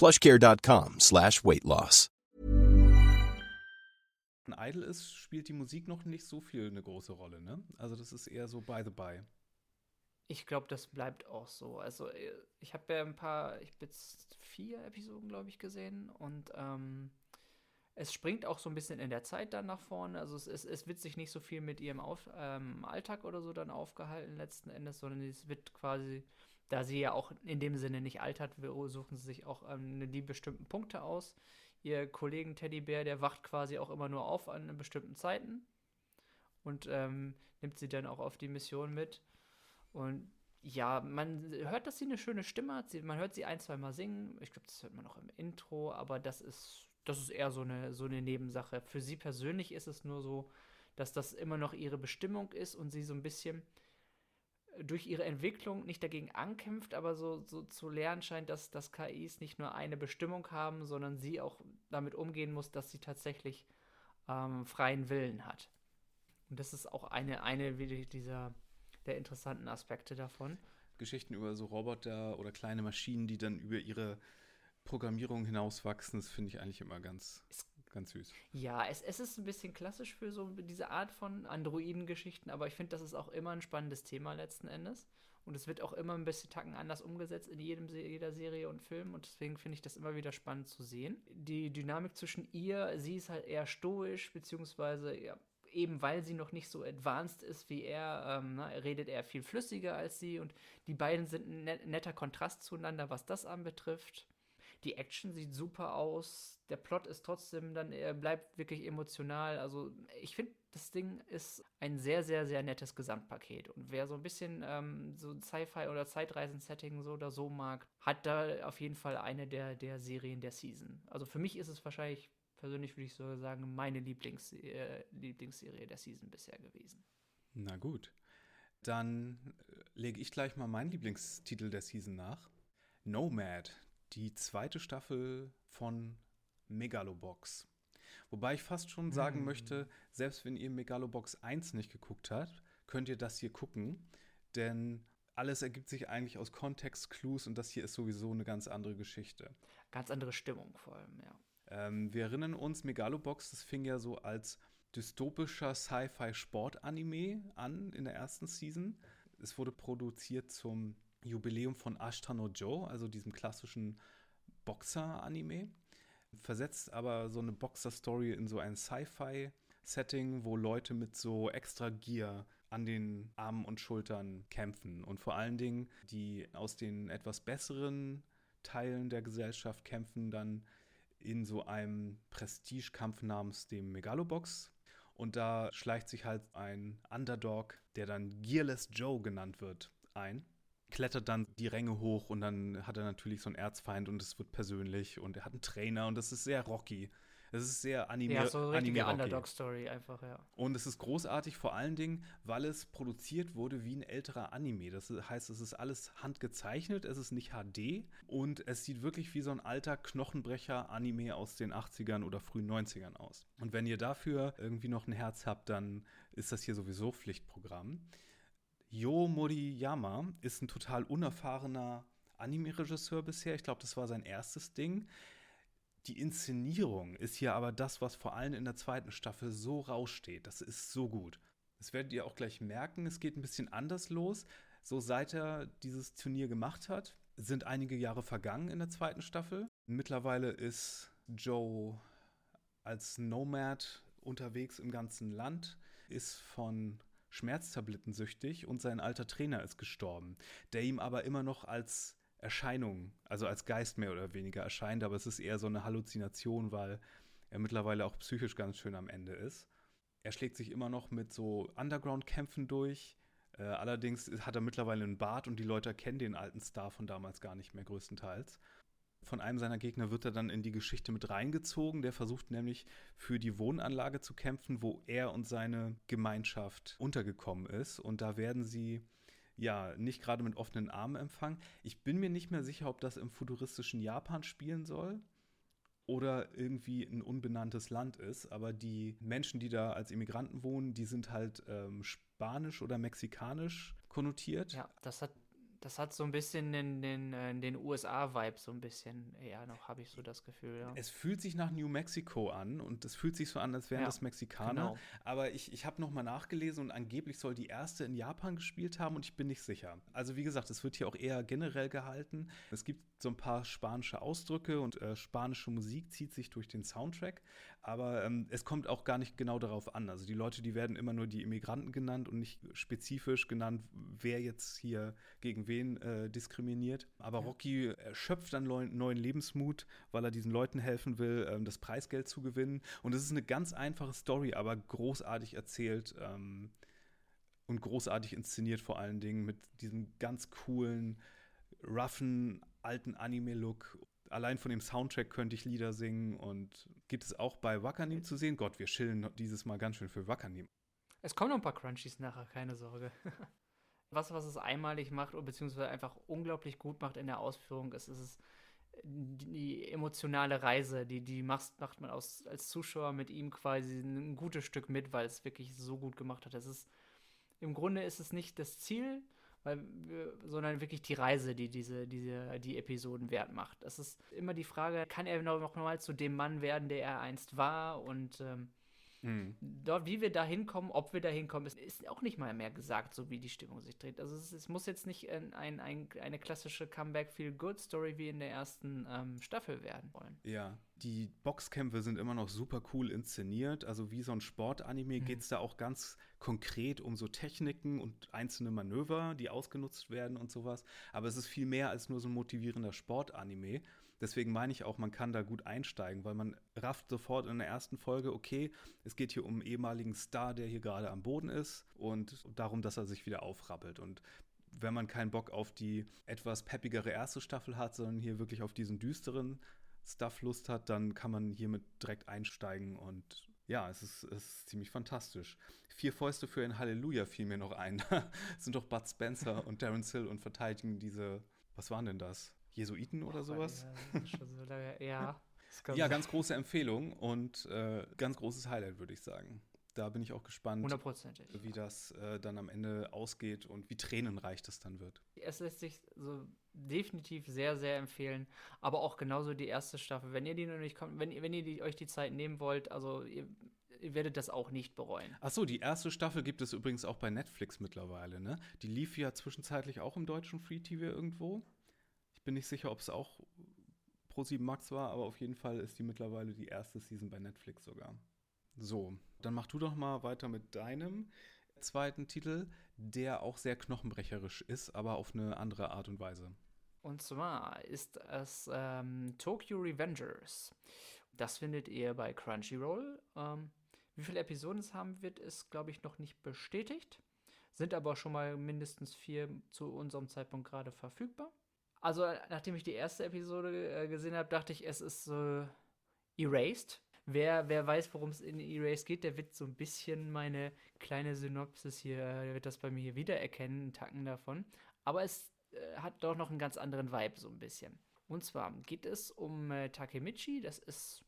plushcare.com slash weight loss. Idol ist, spielt die Musik noch nicht so viel eine große Rolle, ne? Also das ist eher so by the by. Ich glaube, das bleibt auch so. Also äh, ich habe ja ein paar, ich habe jetzt vier Episoden, glaube ich, gesehen und ähm, es springt auch so ein bisschen in der Zeit dann nach vorne. Also es, es, es wird sich nicht so viel mit ihrem Auf, ähm, Alltag oder so dann aufgehalten letzten Endes, sondern es wird quasi da sie ja auch in dem Sinne nicht altert, suchen sie sich auch ähm, die bestimmten Punkte aus. Ihr Kollegen Teddybär, der wacht quasi auch immer nur auf an bestimmten Zeiten und ähm, nimmt sie dann auch auf die Mission mit. Und ja, man hört, dass sie eine schöne Stimme hat. Sie, man hört sie ein, zwei Mal singen. Ich glaube, das hört man auch im Intro, aber das ist, das ist eher so eine, so eine Nebensache. Für sie persönlich ist es nur so, dass das immer noch ihre Bestimmung ist und sie so ein bisschen durch ihre Entwicklung nicht dagegen ankämpft, aber so, so zu lernen scheint, dass, dass KIs nicht nur eine Bestimmung haben, sondern sie auch damit umgehen muss, dass sie tatsächlich ähm, freien Willen hat. Und das ist auch eine, eine dieser der interessanten Aspekte davon. Geschichten über so Roboter oder kleine Maschinen, die dann über ihre Programmierung hinauswachsen, das finde ich eigentlich immer ganz, ganz süß. Ja, es, es ist ein bisschen klassisch für so diese Art von Androiden-Geschichten, aber ich finde, das ist auch immer ein spannendes Thema letzten Endes. Und es wird auch immer ein bisschen Tacken anders umgesetzt in jedem, jeder Serie und Film. Und deswegen finde ich das immer wieder spannend zu sehen. Die Dynamik zwischen ihr, sie ist halt eher stoisch, beziehungsweise ja, eben weil sie noch nicht so advanced ist wie er, ähm, ne, redet er viel flüssiger als sie und die beiden sind ein net netter Kontrast zueinander, was das anbetrifft. Die Action sieht super aus, der Plot ist trotzdem dann, er bleibt wirklich emotional. Also ich finde, das Ding ist ein sehr, sehr, sehr nettes Gesamtpaket. Und wer so ein bisschen ähm, so Sci-Fi oder Zeitreisen-Setting so oder so mag, hat da auf jeden Fall eine der, der Serien der Season. Also für mich ist es wahrscheinlich persönlich würde ich so sagen, meine Lieblings äh, Lieblingsserie der Season bisher gewesen. Na gut. Dann äh, lege ich gleich mal meinen Lieblingstitel der Season nach. Nomad, die zweite Staffel von Megalobox. Wobei ich fast schon sagen hm. möchte, selbst wenn ihr Megalobox 1 nicht geguckt habt, könnt ihr das hier gucken, denn alles ergibt sich eigentlich aus Kontextclues und das hier ist sowieso eine ganz andere Geschichte. Ganz andere Stimmung vor allem, ja. Ähm, wir erinnern uns, Megalobox, das fing ja so als dystopischer Sci-Fi-Sport-Anime an in der ersten Season. Es wurde produziert zum Jubiläum von Ashtano Joe, also diesem klassischen Boxer-Anime. Versetzt aber so eine Boxer-Story in so ein Sci-Fi-Setting, wo Leute mit so extra Gear an den Armen und Schultern kämpfen. Und vor allen Dingen, die aus den etwas besseren Teilen der Gesellschaft kämpfen dann in so einem Prestigekampf namens dem Megalobox. Und da schleicht sich halt ein Underdog, der dann Gearless Joe genannt wird, ein. Klettert dann die Ränge hoch und dann hat er natürlich so einen Erzfeind und es wird persönlich und er hat einen Trainer und das ist sehr rocky. Es ist sehr animiert. Ja, so eine richtige Underdog-Story einfach, ja. Und es ist großartig, vor allen Dingen, weil es produziert wurde wie ein älterer Anime. Das heißt, es ist alles handgezeichnet, es ist nicht HD und es sieht wirklich wie so ein alter Knochenbrecher-Anime aus den 80ern oder frühen 90ern aus. Und wenn ihr dafür irgendwie noch ein Herz habt, dann ist das hier sowieso Pflichtprogramm. Yo Moriyama ist ein total unerfahrener Anime-Regisseur bisher. Ich glaube, das war sein erstes Ding. Die Inszenierung ist hier aber das, was vor allem in der zweiten Staffel so raussteht. Das ist so gut. Das werdet ihr auch gleich merken. Es geht ein bisschen anders los. So seit er dieses Turnier gemacht hat, sind einige Jahre vergangen in der zweiten Staffel. Mittlerweile ist Joe als Nomad unterwegs im ganzen Land, ist von Schmerztabletten süchtig und sein alter Trainer ist gestorben, der ihm aber immer noch als Erscheinung, also als Geist mehr oder weniger erscheint, aber es ist eher so eine Halluzination, weil er mittlerweile auch psychisch ganz schön am Ende ist. Er schlägt sich immer noch mit so Underground-Kämpfen durch. Äh, allerdings hat er mittlerweile einen Bart und die Leute kennen den alten Star von damals gar nicht mehr größtenteils. Von einem seiner Gegner wird er dann in die Geschichte mit reingezogen. Der versucht nämlich für die Wohnanlage zu kämpfen, wo er und seine Gemeinschaft untergekommen ist. Und da werden sie ja, nicht gerade mit offenen Armen empfangen. Ich bin mir nicht mehr sicher, ob das im futuristischen Japan spielen soll oder irgendwie ein unbenanntes Land ist. Aber die Menschen, die da als Immigranten wohnen, die sind halt ähm, spanisch oder mexikanisch konnotiert. Ja, das hat das hat so ein bisschen den, den, äh, den USA-Vibe, so ein bisschen eher noch, habe ich so das Gefühl, ja. Es fühlt sich nach New Mexico an und es fühlt sich so an, als wären ja, das Mexikaner. Genau. Aber ich, ich habe nochmal nachgelesen und angeblich soll die erste in Japan gespielt haben und ich bin nicht sicher. Also wie gesagt, es wird hier auch eher generell gehalten. Es gibt so ein paar spanische Ausdrücke und äh, spanische Musik zieht sich durch den Soundtrack, aber ähm, es kommt auch gar nicht genau darauf an. Also die Leute, die werden immer nur die Immigranten genannt und nicht spezifisch genannt, wer jetzt hier gegen wen äh, diskriminiert. Aber Rocky schöpft dann neuen, neuen Lebensmut, weil er diesen Leuten helfen will, ähm, das Preisgeld zu gewinnen. Und es ist eine ganz einfache Story, aber großartig erzählt ähm, und großartig inszeniert vor allen Dingen mit diesem ganz coolen, roughen, alten Anime-Look. Allein von dem Soundtrack könnte ich Lieder singen und gibt es auch bei Wakanim zu sehen. Gott, wir chillen dieses Mal ganz schön für Wakanim. Es kommen noch ein paar Crunchies nachher, keine Sorge. was, was es einmalig macht, beziehungsweise einfach unglaublich gut macht in der Ausführung, ist, ist es die emotionale Reise, die, die macht, macht man aus, als Zuschauer mit ihm quasi ein gutes Stück mit, weil es wirklich so gut gemacht hat. Es ist, Im Grunde ist es nicht das Ziel, weil sondern wirklich die Reise, die diese, diese, die Episoden wert macht. Es ist immer die Frage, kann er noch mal zu dem Mann werden, der er einst war und ähm, Mhm. Dort, wie wir da hinkommen, ob wir da hinkommen, ist, ist, auch nicht mal mehr gesagt, so wie die Stimmung sich dreht. Also es, es muss jetzt nicht ein, ein, ein, eine klassische Comeback-Feel-Good-Story wie in der ersten ähm, Staffel werden wollen. Ja, die Boxkämpfe sind immer noch super cool inszeniert. Also wie so ein Sportanime mhm. geht es da auch ganz konkret um so Techniken und einzelne Manöver, die ausgenutzt werden und sowas. Aber es ist viel mehr als nur so ein motivierender Sportanime. Deswegen meine ich auch, man kann da gut einsteigen, weil man rafft sofort in der ersten Folge, okay, es geht hier um einen ehemaligen Star, der hier gerade am Boden ist und darum, dass er sich wieder aufrappelt. Und wenn man keinen Bock auf die etwas peppigere erste Staffel hat, sondern hier wirklich auf diesen düsteren Stuff Lust hat, dann kann man hiermit direkt einsteigen und ja, es ist, es ist ziemlich fantastisch. Vier Fäuste für ein Halleluja fiel mir noch ein. Da sind doch Bud Spencer und Darren Hill und verteidigen diese, was waren denn das? Jesuiten oder sowas. Ja, ja, ja ganz große Empfehlung und äh, ganz großes Highlight, würde ich sagen. Da bin ich auch gespannt, wie das äh, dann am Ende ausgeht und wie tränenreich das dann wird. Es lässt sich so definitiv sehr, sehr empfehlen. Aber auch genauso die erste Staffel. Wenn ihr die noch nicht kommt, wenn, wenn ihr die, euch die Zeit nehmen wollt, also ihr, ihr werdet das auch nicht bereuen. Achso, die erste Staffel gibt es übrigens auch bei Netflix mittlerweile, ne? Die lief ja zwischenzeitlich auch im deutschen Free TV irgendwo. Ich bin nicht sicher, ob es auch Pro7 Max war, aber auf jeden Fall ist die mittlerweile die erste Season bei Netflix sogar. So, dann mach du doch mal weiter mit deinem zweiten Titel, der auch sehr knochenbrecherisch ist, aber auf eine andere Art und Weise. Und zwar ist es ähm, Tokyo Revengers. Das findet ihr bei Crunchyroll. Ähm, wie viele Episoden es haben wird, ist, glaube ich, noch nicht bestätigt. Sind aber schon mal mindestens vier zu unserem Zeitpunkt gerade verfügbar. Also, nachdem ich die erste Episode äh, gesehen habe, dachte ich, es ist so Erased. Wer, wer weiß, worum es in Erased geht, der wird so ein bisschen meine kleine Synopsis hier, der wird das bei mir hier wiedererkennen, einen Tacken davon. Aber es äh, hat doch noch einen ganz anderen Vibe, so ein bisschen. Und zwar geht es um äh, Takemichi, das ist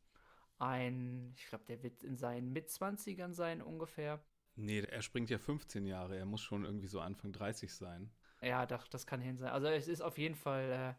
ein, ich glaube, der wird in seinen Mitzwanzigern sein ungefähr. Nee, er springt ja 15 Jahre, er muss schon irgendwie so Anfang 30 sein. Ja, doch, das kann hin sein. Also es ist auf jeden Fall,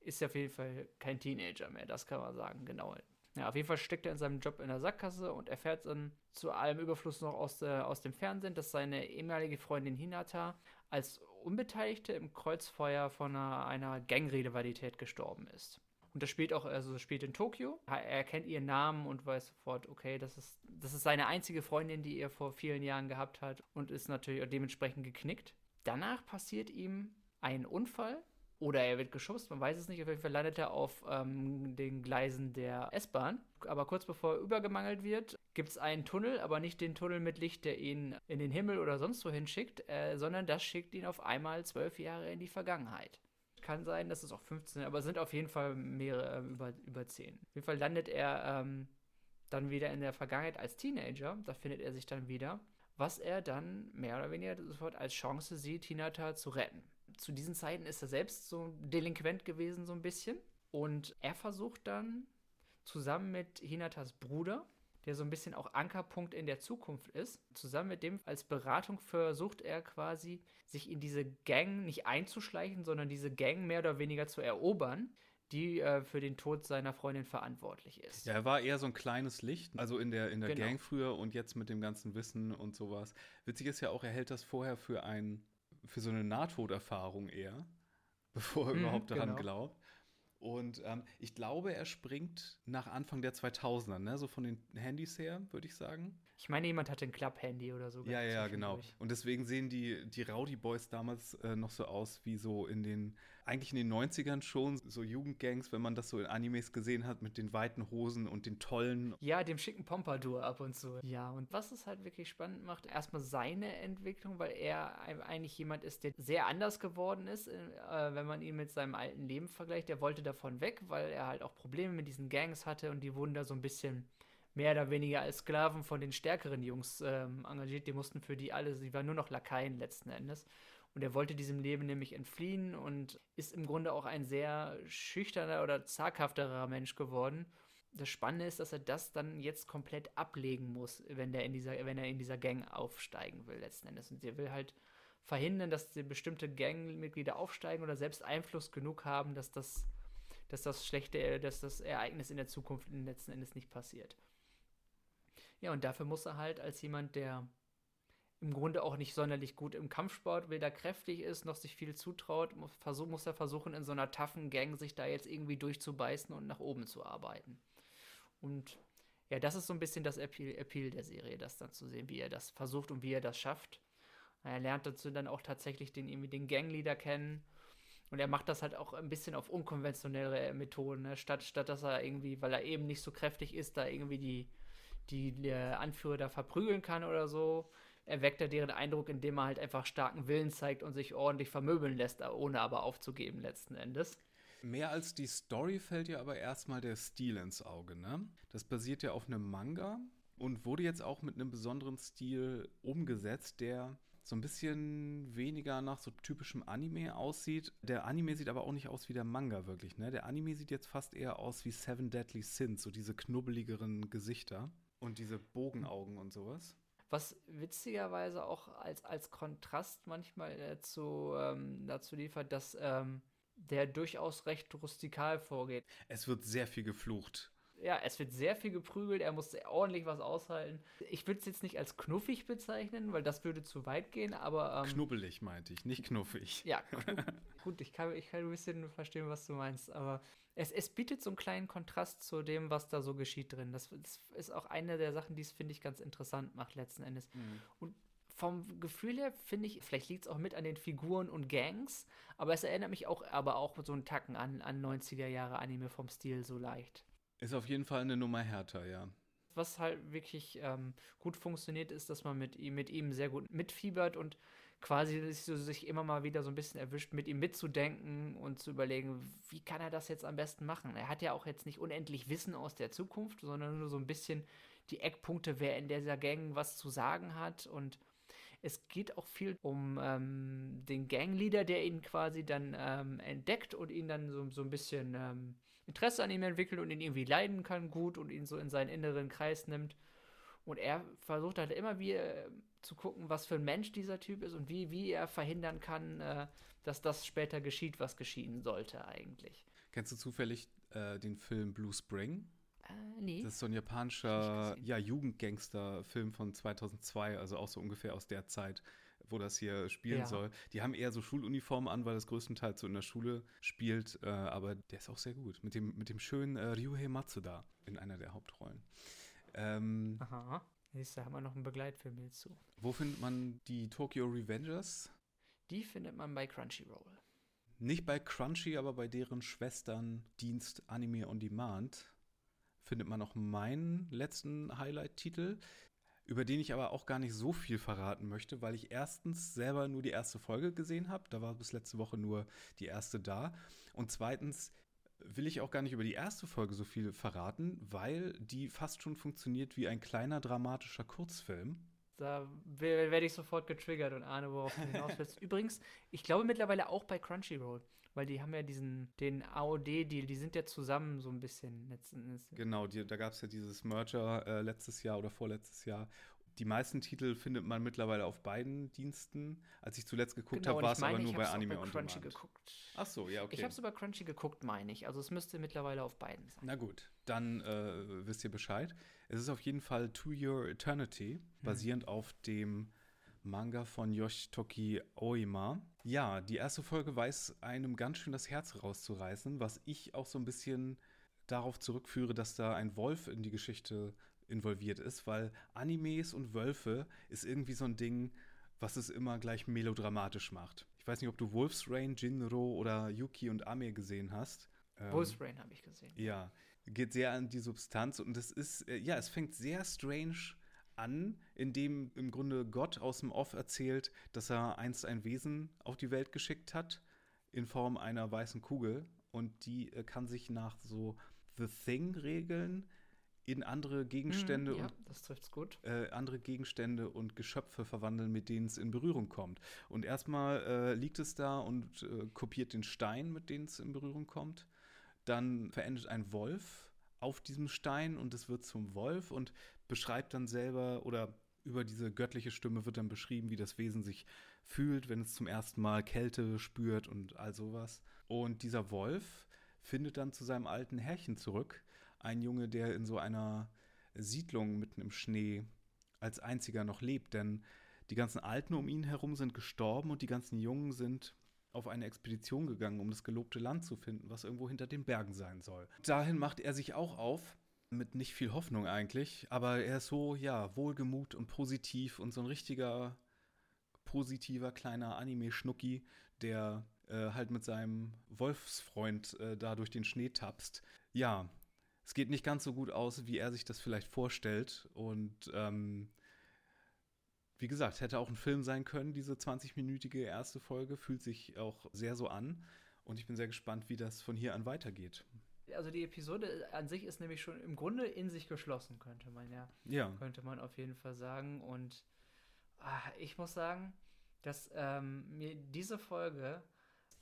äh, ist auf jeden Fall kein Teenager mehr, das kann man sagen, genau. Ja, auf jeden Fall steckt er in seinem Job in der Sackgasse und erfährt dann zu allem Überfluss noch aus, der, aus dem Fernsehen, dass seine ehemalige Freundin Hinata als Unbeteiligte im Kreuzfeuer von einer, einer Gangrivalität gestorben ist. Und das spielt auch, also spielt in Tokio. Er erkennt ihren Namen und weiß sofort, okay, das ist, das ist seine einzige Freundin, die er vor vielen Jahren gehabt hat und ist natürlich dementsprechend geknickt. Danach passiert ihm ein Unfall oder er wird geschubst, man weiß es nicht. Auf jeden Fall landet er auf ähm, den Gleisen der S-Bahn. Aber kurz bevor er übergemangelt wird, gibt es einen Tunnel, aber nicht den Tunnel mit Licht, der ihn in den Himmel oder sonst wohin schickt, äh, sondern das schickt ihn auf einmal zwölf Jahre in die Vergangenheit. Kann sein, dass es auch 15, aber es sind auf jeden Fall mehrere, äh, über, über 10. Auf jeden Fall landet er ähm, dann wieder in der Vergangenheit als Teenager. Da findet er sich dann wieder was er dann mehr oder weniger sofort als Chance sieht, Hinata zu retten. Zu diesen Zeiten ist er selbst so delinquent gewesen, so ein bisschen. Und er versucht dann zusammen mit Hinatas Bruder, der so ein bisschen auch Ankerpunkt in der Zukunft ist, zusammen mit dem als Beratung versucht er quasi, sich in diese Gang nicht einzuschleichen, sondern diese Gang mehr oder weniger zu erobern, die äh, für den Tod seiner Freundin verantwortlich ist. Ja, er war eher so ein kleines Licht, also in der, in der genau. Gang früher und jetzt mit dem ganzen Wissen und sowas. Witzig ist ja auch, er hält das vorher für ein, für so eine Nahtoderfahrung eher, bevor er mhm, überhaupt daran genau. glaubt. Und ähm, ich glaube, er springt nach Anfang der 2000er, ne? so von den Handys her, würde ich sagen. Ich meine, jemand hatte ein Club-Handy oder so. Ja, ja, genau. Und deswegen sehen die, die Rowdy Boys damals äh, noch so aus wie so in den, eigentlich in den 90ern schon, so Jugendgangs, wenn man das so in Animes gesehen hat, mit den weiten Hosen und den tollen. Ja, dem schicken Pompadour ab und zu. Ja, und was es halt wirklich spannend macht, erstmal seine Entwicklung, weil er eigentlich jemand ist, der sehr anders geworden ist, äh, wenn man ihn mit seinem alten Leben vergleicht. Er wollte davon weg, weil er halt auch Probleme mit diesen Gangs hatte und die wurden da so ein bisschen mehr oder weniger als Sklaven von den stärkeren Jungs ähm, engagiert. Die mussten für die alle, sie waren nur noch Lakaien letzten Endes. Und er wollte diesem Leben nämlich entfliehen und ist im Grunde auch ein sehr schüchterner oder zaghafterer Mensch geworden. Das Spannende ist, dass er das dann jetzt komplett ablegen muss, wenn, der in dieser, wenn er in dieser Gang aufsteigen will, letzten Endes. Und er will halt verhindern, dass bestimmte Gangmitglieder aufsteigen oder selbst Einfluss genug haben, dass das, dass das schlechte, dass das Ereignis in der Zukunft letzten Endes nicht passiert. Ja, und dafür muss er halt als jemand, der im Grunde auch nicht sonderlich gut im Kampfsport, weder kräftig ist, noch sich viel zutraut, muss, er versuchen, in so einer toughen Gang sich da jetzt irgendwie durchzubeißen und nach oben zu arbeiten. Und ja, das ist so ein bisschen das Appeal, Appeal der Serie, das dann zu sehen, wie er das versucht und wie er das schafft. Er lernt dazu dann auch tatsächlich den, irgendwie den Gangleader kennen. Und er macht das halt auch ein bisschen auf unkonventionelle Methoden, ne? statt, statt dass er irgendwie, weil er eben nicht so kräftig ist, da irgendwie die, die der Anführer da verprügeln kann oder so, erweckt er deren Eindruck, indem er halt einfach starken Willen zeigt und sich ordentlich vermöbeln lässt, ohne aber aufzugeben letzten Endes. Mehr als die Story fällt ja aber erstmal der Stil ins Auge, ne? Das basiert ja auf einem Manga und wurde jetzt auch mit einem besonderen Stil umgesetzt, der so ein bisschen weniger nach so typischem Anime aussieht. Der Anime sieht aber auch nicht aus wie der Manga wirklich, ne? Der Anime sieht jetzt fast eher aus wie Seven Deadly Sins, so diese knubbeligeren Gesichter. Und diese Bogenaugen und sowas. Was witzigerweise auch als, als Kontrast manchmal dazu, ähm, dazu liefert, dass ähm, der durchaus recht rustikal vorgeht. Es wird sehr viel geflucht ja, es wird sehr viel geprügelt, er muss ordentlich was aushalten. Ich würde es jetzt nicht als knuffig bezeichnen, weil das würde zu weit gehen, aber. Ähm, Knubbelig meinte ich, nicht knuffig. Ja, gut, ich kann, ich kann ein bisschen verstehen, was du meinst, aber es, es bietet so einen kleinen Kontrast zu dem, was da so geschieht drin. Das, das ist auch eine der Sachen, die es, finde ich, ganz interessant macht, letzten Endes. Mhm. Und vom Gefühl her finde ich, vielleicht liegt es auch mit an den Figuren und Gangs, aber es erinnert mich auch, aber auch so einen Tacken an, an 90er Jahre Anime vom Stil so leicht. Ist auf jeden Fall eine Nummer härter, ja. Was halt wirklich ähm, gut funktioniert, ist, dass man mit ihm, mit ihm sehr gut mitfiebert und quasi so sich immer mal wieder so ein bisschen erwischt, mit ihm mitzudenken und zu überlegen, wie kann er das jetzt am besten machen. Er hat ja auch jetzt nicht unendlich Wissen aus der Zukunft, sondern nur so ein bisschen die Eckpunkte, wer in dieser Gang was zu sagen hat und es geht auch viel um ähm, den Gangleader, der ihn quasi dann ähm, entdeckt und ihn dann so, so ein bisschen ähm, Interesse an ihm entwickelt und ihn irgendwie leiden kann gut und ihn so in seinen inneren Kreis nimmt. Und er versucht halt immer wieder äh, zu gucken, was für ein Mensch dieser Typ ist und wie, wie er verhindern kann, äh, dass das später geschieht, was geschehen sollte eigentlich. Kennst du zufällig äh, den Film Blue Spring? Äh, nee. Das ist so ein japanischer ja, Jugendgangster-Film von 2002, also auch so ungefähr aus der Zeit wo das hier spielen ja. soll. Die haben eher so Schuluniformen an, weil das größtenteils so in der Schule spielt. Äh, aber der ist auch sehr gut. Mit dem, mit dem schönen äh, Ryuhei Matsuda in einer der Hauptrollen. Ähm, Aha. Da haben wir noch einen Begleitfilm hierzu. Wo findet man die Tokyo Revengers? Die findet man bei Crunchyroll. Nicht bei Crunchy, aber bei deren Schwesterndienst Anime on Demand findet man noch meinen letzten Highlight-Titel über den ich aber auch gar nicht so viel verraten möchte, weil ich erstens selber nur die erste Folge gesehen habe. Da war bis letzte Woche nur die erste da. Und zweitens will ich auch gar nicht über die erste Folge so viel verraten, weil die fast schon funktioniert wie ein kleiner dramatischer Kurzfilm. Da werde ich sofort getriggert und ahne, worauf du hinaus willst. Übrigens, ich glaube mittlerweile auch bei Crunchyroll weil die haben ja diesen, den AOD-Deal, die sind ja zusammen so ein bisschen letzten Genau, die, da gab es ja dieses Merger äh, letztes Jahr oder vorletztes Jahr. Die meisten Titel findet man mittlerweile auf beiden Diensten. Als ich zuletzt geguckt genau, habe, war es aber nur bei Anime und Crunchy Demand. geguckt. Ach so, ja, okay. Ich habe es über Crunchy geguckt, meine ich. Also es müsste mittlerweile auf beiden sein. Na gut, dann äh, wisst ihr Bescheid. Es ist auf jeden Fall To Your Eternity, hm. basierend auf dem Manga von Yoshitoki Oima. Ja, die erste Folge weiß einem ganz schön das Herz rauszureißen, was ich auch so ein bisschen darauf zurückführe, dass da ein Wolf in die Geschichte involviert ist, weil Animes und Wölfe ist irgendwie so ein Ding, was es immer gleich melodramatisch macht. Ich weiß nicht, ob du Wolf's Rain, Jinro oder Yuki und Ame gesehen hast. Ähm, Wolf's Rain habe ich gesehen. Ja, geht sehr an die Substanz und es ist, äh, ja, es fängt sehr strange an, indem im Grunde Gott aus dem Off erzählt, dass er einst ein Wesen auf die Welt geschickt hat in Form einer weißen Kugel und die äh, kann sich nach so The Thing-Regeln in andere Gegenstände mm, ja, und äh, andere Gegenstände und Geschöpfe verwandeln, mit denen es in Berührung kommt. Und erstmal äh, liegt es da und äh, kopiert den Stein, mit dem es in Berührung kommt. Dann verendet ein Wolf auf diesem Stein und es wird zum Wolf und beschreibt dann selber oder über diese göttliche Stimme wird dann beschrieben, wie das Wesen sich fühlt, wenn es zum ersten Mal Kälte spürt und all sowas. Und dieser Wolf findet dann zu seinem alten Herrchen zurück. Ein Junge, der in so einer Siedlung mitten im Schnee als einziger noch lebt, denn die ganzen Alten um ihn herum sind gestorben und die ganzen Jungen sind auf eine Expedition gegangen, um das gelobte Land zu finden, was irgendwo hinter den Bergen sein soll. Dahin macht er sich auch auf, mit nicht viel Hoffnung eigentlich, aber er ist so, ja, wohlgemut und positiv und so ein richtiger positiver kleiner Anime-Schnucki, der äh, halt mit seinem Wolfsfreund äh, da durch den Schnee tapst. Ja, es geht nicht ganz so gut aus, wie er sich das vielleicht vorstellt und ähm, wie gesagt, hätte auch ein Film sein können, diese 20-minütige erste Folge, fühlt sich auch sehr so an. Und ich bin sehr gespannt, wie das von hier an weitergeht. Also die Episode an sich ist nämlich schon im Grunde in sich geschlossen, könnte man ja. Ja. Könnte man auf jeden Fall sagen. Und ach, ich muss sagen, dass ähm, mir diese Folge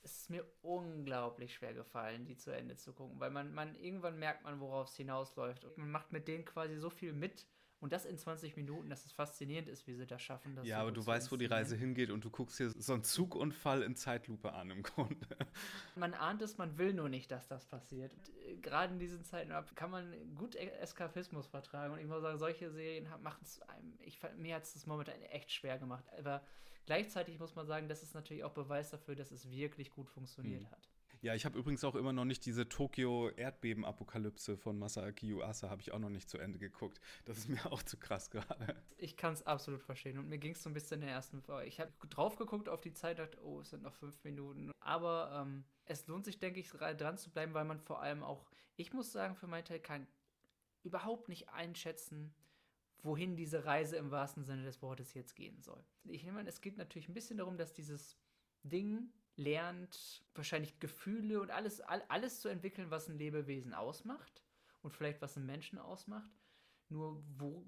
es ist mir unglaublich schwer gefallen, die zu Ende zu gucken, weil man, man irgendwann merkt man, worauf es hinausläuft. Und man macht mit denen quasi so viel mit, und das in 20 Minuten, dass es faszinierend ist, wie sie das schaffen. Das ja, so aber du weißt, wo die Reise hingeht und du guckst hier so einen Zugunfall in Zeitlupe an im Grunde. Man ahnt es, man will nur nicht, dass das passiert. Äh, gerade in diesen Zeiten kann man gut Eskapismus vertragen. Und ich muss sagen, solche Serien machen es einem, ich, mir hat es das momentan echt schwer gemacht. Aber gleichzeitig muss man sagen, das ist natürlich auch Beweis dafür, dass es wirklich gut funktioniert mhm. hat. Ja, ich habe übrigens auch immer noch nicht diese Tokio-Erdbeben-Apokalypse von Masaaki Uasa, habe ich auch noch nicht zu Ende geguckt. Das ist mir auch zu krass gerade. Ich kann es absolut verstehen. Und mir ging es so ein bisschen in der ersten Folge. Ich habe drauf geguckt auf die Zeit, dachte, oh, es sind noch fünf Minuten. Aber ähm, es lohnt sich, denke ich, dran zu bleiben, weil man vor allem auch, ich muss sagen, für meinen Teil kann überhaupt nicht einschätzen, wohin diese Reise im wahrsten Sinne des Wortes jetzt gehen soll. Ich nehme an, es geht natürlich ein bisschen darum, dass dieses Ding lernt wahrscheinlich Gefühle und alles, alles zu entwickeln, was ein Lebewesen ausmacht und vielleicht was ein Menschen ausmacht. Nur wo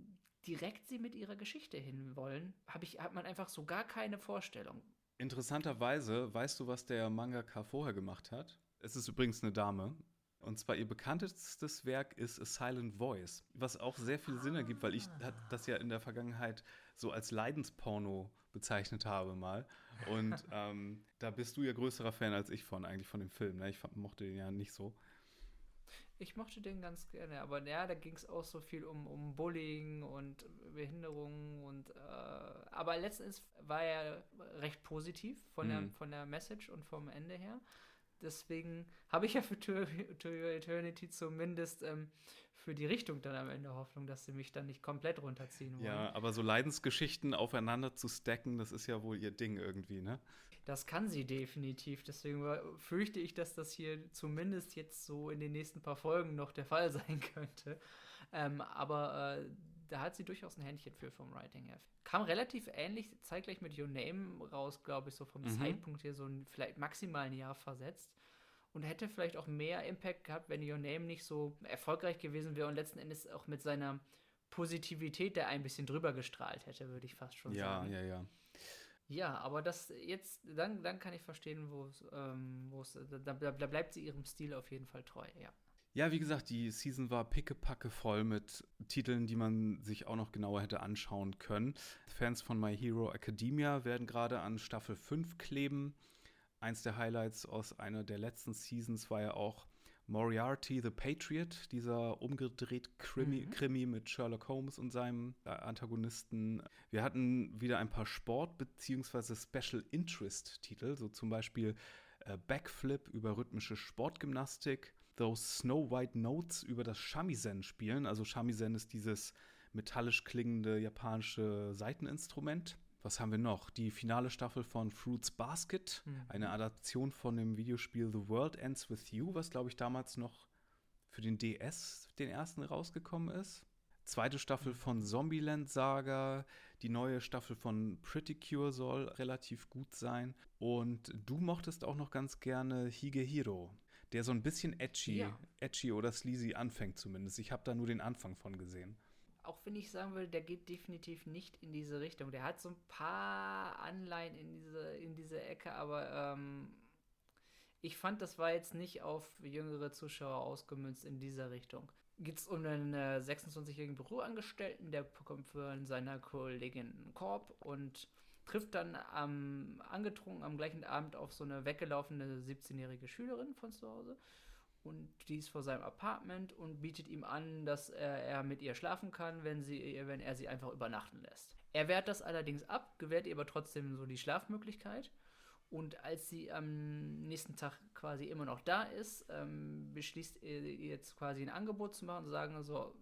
direkt sie mit ihrer Geschichte hinwollen, hab ich, hat man einfach so gar keine Vorstellung. Interessanterweise, weißt du, was der Mangaka vorher gemacht hat? Es ist übrigens eine Dame. Und zwar ihr bekanntestes Werk ist A Silent Voice, was auch sehr viel Sinn ergibt, weil ich ah. das ja in der Vergangenheit so als Leidensporno bezeichnet habe mal. Und ähm, da bist du ja größerer Fan als ich von, eigentlich von dem Film. Ne? Ich mochte den ja nicht so. Ich mochte den ganz gerne, aber ja, da ging es auch so viel um, um Bullying und Behinderungen und äh, aber letztens war er recht positiv von, mhm. der, von der Message und vom Ende her. Deswegen habe ich ja für To, to Your Eternity zumindest ähm, für die Richtung dann am Ende Hoffnung, dass sie mich dann nicht komplett runterziehen wollen. Ja, aber so Leidensgeschichten aufeinander zu stacken, das ist ja wohl ihr Ding irgendwie, ne? Das kann sie definitiv. Deswegen fürchte ich, dass das hier zumindest jetzt so in den nächsten paar Folgen noch der Fall sein könnte. Ähm, aber äh, da hat sie durchaus ein Händchen für vom Writing her. Kam relativ ähnlich zeitgleich mit Your Name raus, glaube ich, so vom mhm. Zeitpunkt hier so ein vielleicht maximal ein Jahr versetzt und hätte vielleicht auch mehr Impact gehabt, wenn Your Name nicht so erfolgreich gewesen wäre und letzten Endes auch mit seiner Positivität da ein bisschen drüber gestrahlt hätte, würde ich fast schon ja, sagen. Ja, ja, ja. Ja, aber das jetzt, dann, dann kann ich verstehen, wo es, ähm, da, da, da bleibt sie ihrem Stil auf jeden Fall treu, ja. Ja, wie gesagt, die Season war pickepacke voll mit Titeln, die man sich auch noch genauer hätte anschauen können. Fans von My Hero Academia werden gerade an Staffel 5 kleben. Eins der Highlights aus einer der letzten Seasons war ja auch Moriarty the Patriot, dieser umgedreht Krimi, mhm. Krimi mit Sherlock Holmes und seinem äh, Antagonisten. Wir hatten wieder ein paar Sport- bzw. Special Interest-Titel, so zum Beispiel äh, Backflip über rhythmische Sportgymnastik, Those Snow White Notes über das Shamisen spielen. Also Shamisen ist dieses metallisch klingende japanische Seiteninstrument. Was haben wir noch? Die finale Staffel von Fruits Basket, mhm. eine Adaption von dem Videospiel The World Ends With You, was glaube ich damals noch für den DS den ersten rausgekommen ist. Zweite Staffel von Zombieland Saga, die neue Staffel von Pretty Cure soll relativ gut sein. Und du mochtest auch noch ganz gerne Higehiro, der so ein bisschen edgy, ja. edgy oder sleazy anfängt zumindest. Ich habe da nur den Anfang von gesehen auch wenn ich sagen würde, der geht definitiv nicht in diese Richtung. Der hat so ein paar Anleihen in diese, in diese Ecke, aber ähm, ich fand, das war jetzt nicht auf jüngere Zuschauer ausgemünzt in dieser Richtung. Geht es um einen äh, 26-jährigen Büroangestellten, der bekommt von seiner Kollegin einen Korb und trifft dann am angetrunken am gleichen Abend auf so eine weggelaufene 17-jährige Schülerin von zu Hause und die ist vor seinem Apartment und bietet ihm an, dass er, er, mit ihr schlafen kann, wenn, sie, wenn er sie einfach übernachten lässt. Er wehrt das allerdings ab, gewährt ihr aber trotzdem so die Schlafmöglichkeit. Und als sie am nächsten Tag quasi immer noch da ist, ähm, beschließt er jetzt quasi ein Angebot zu machen und sagen so,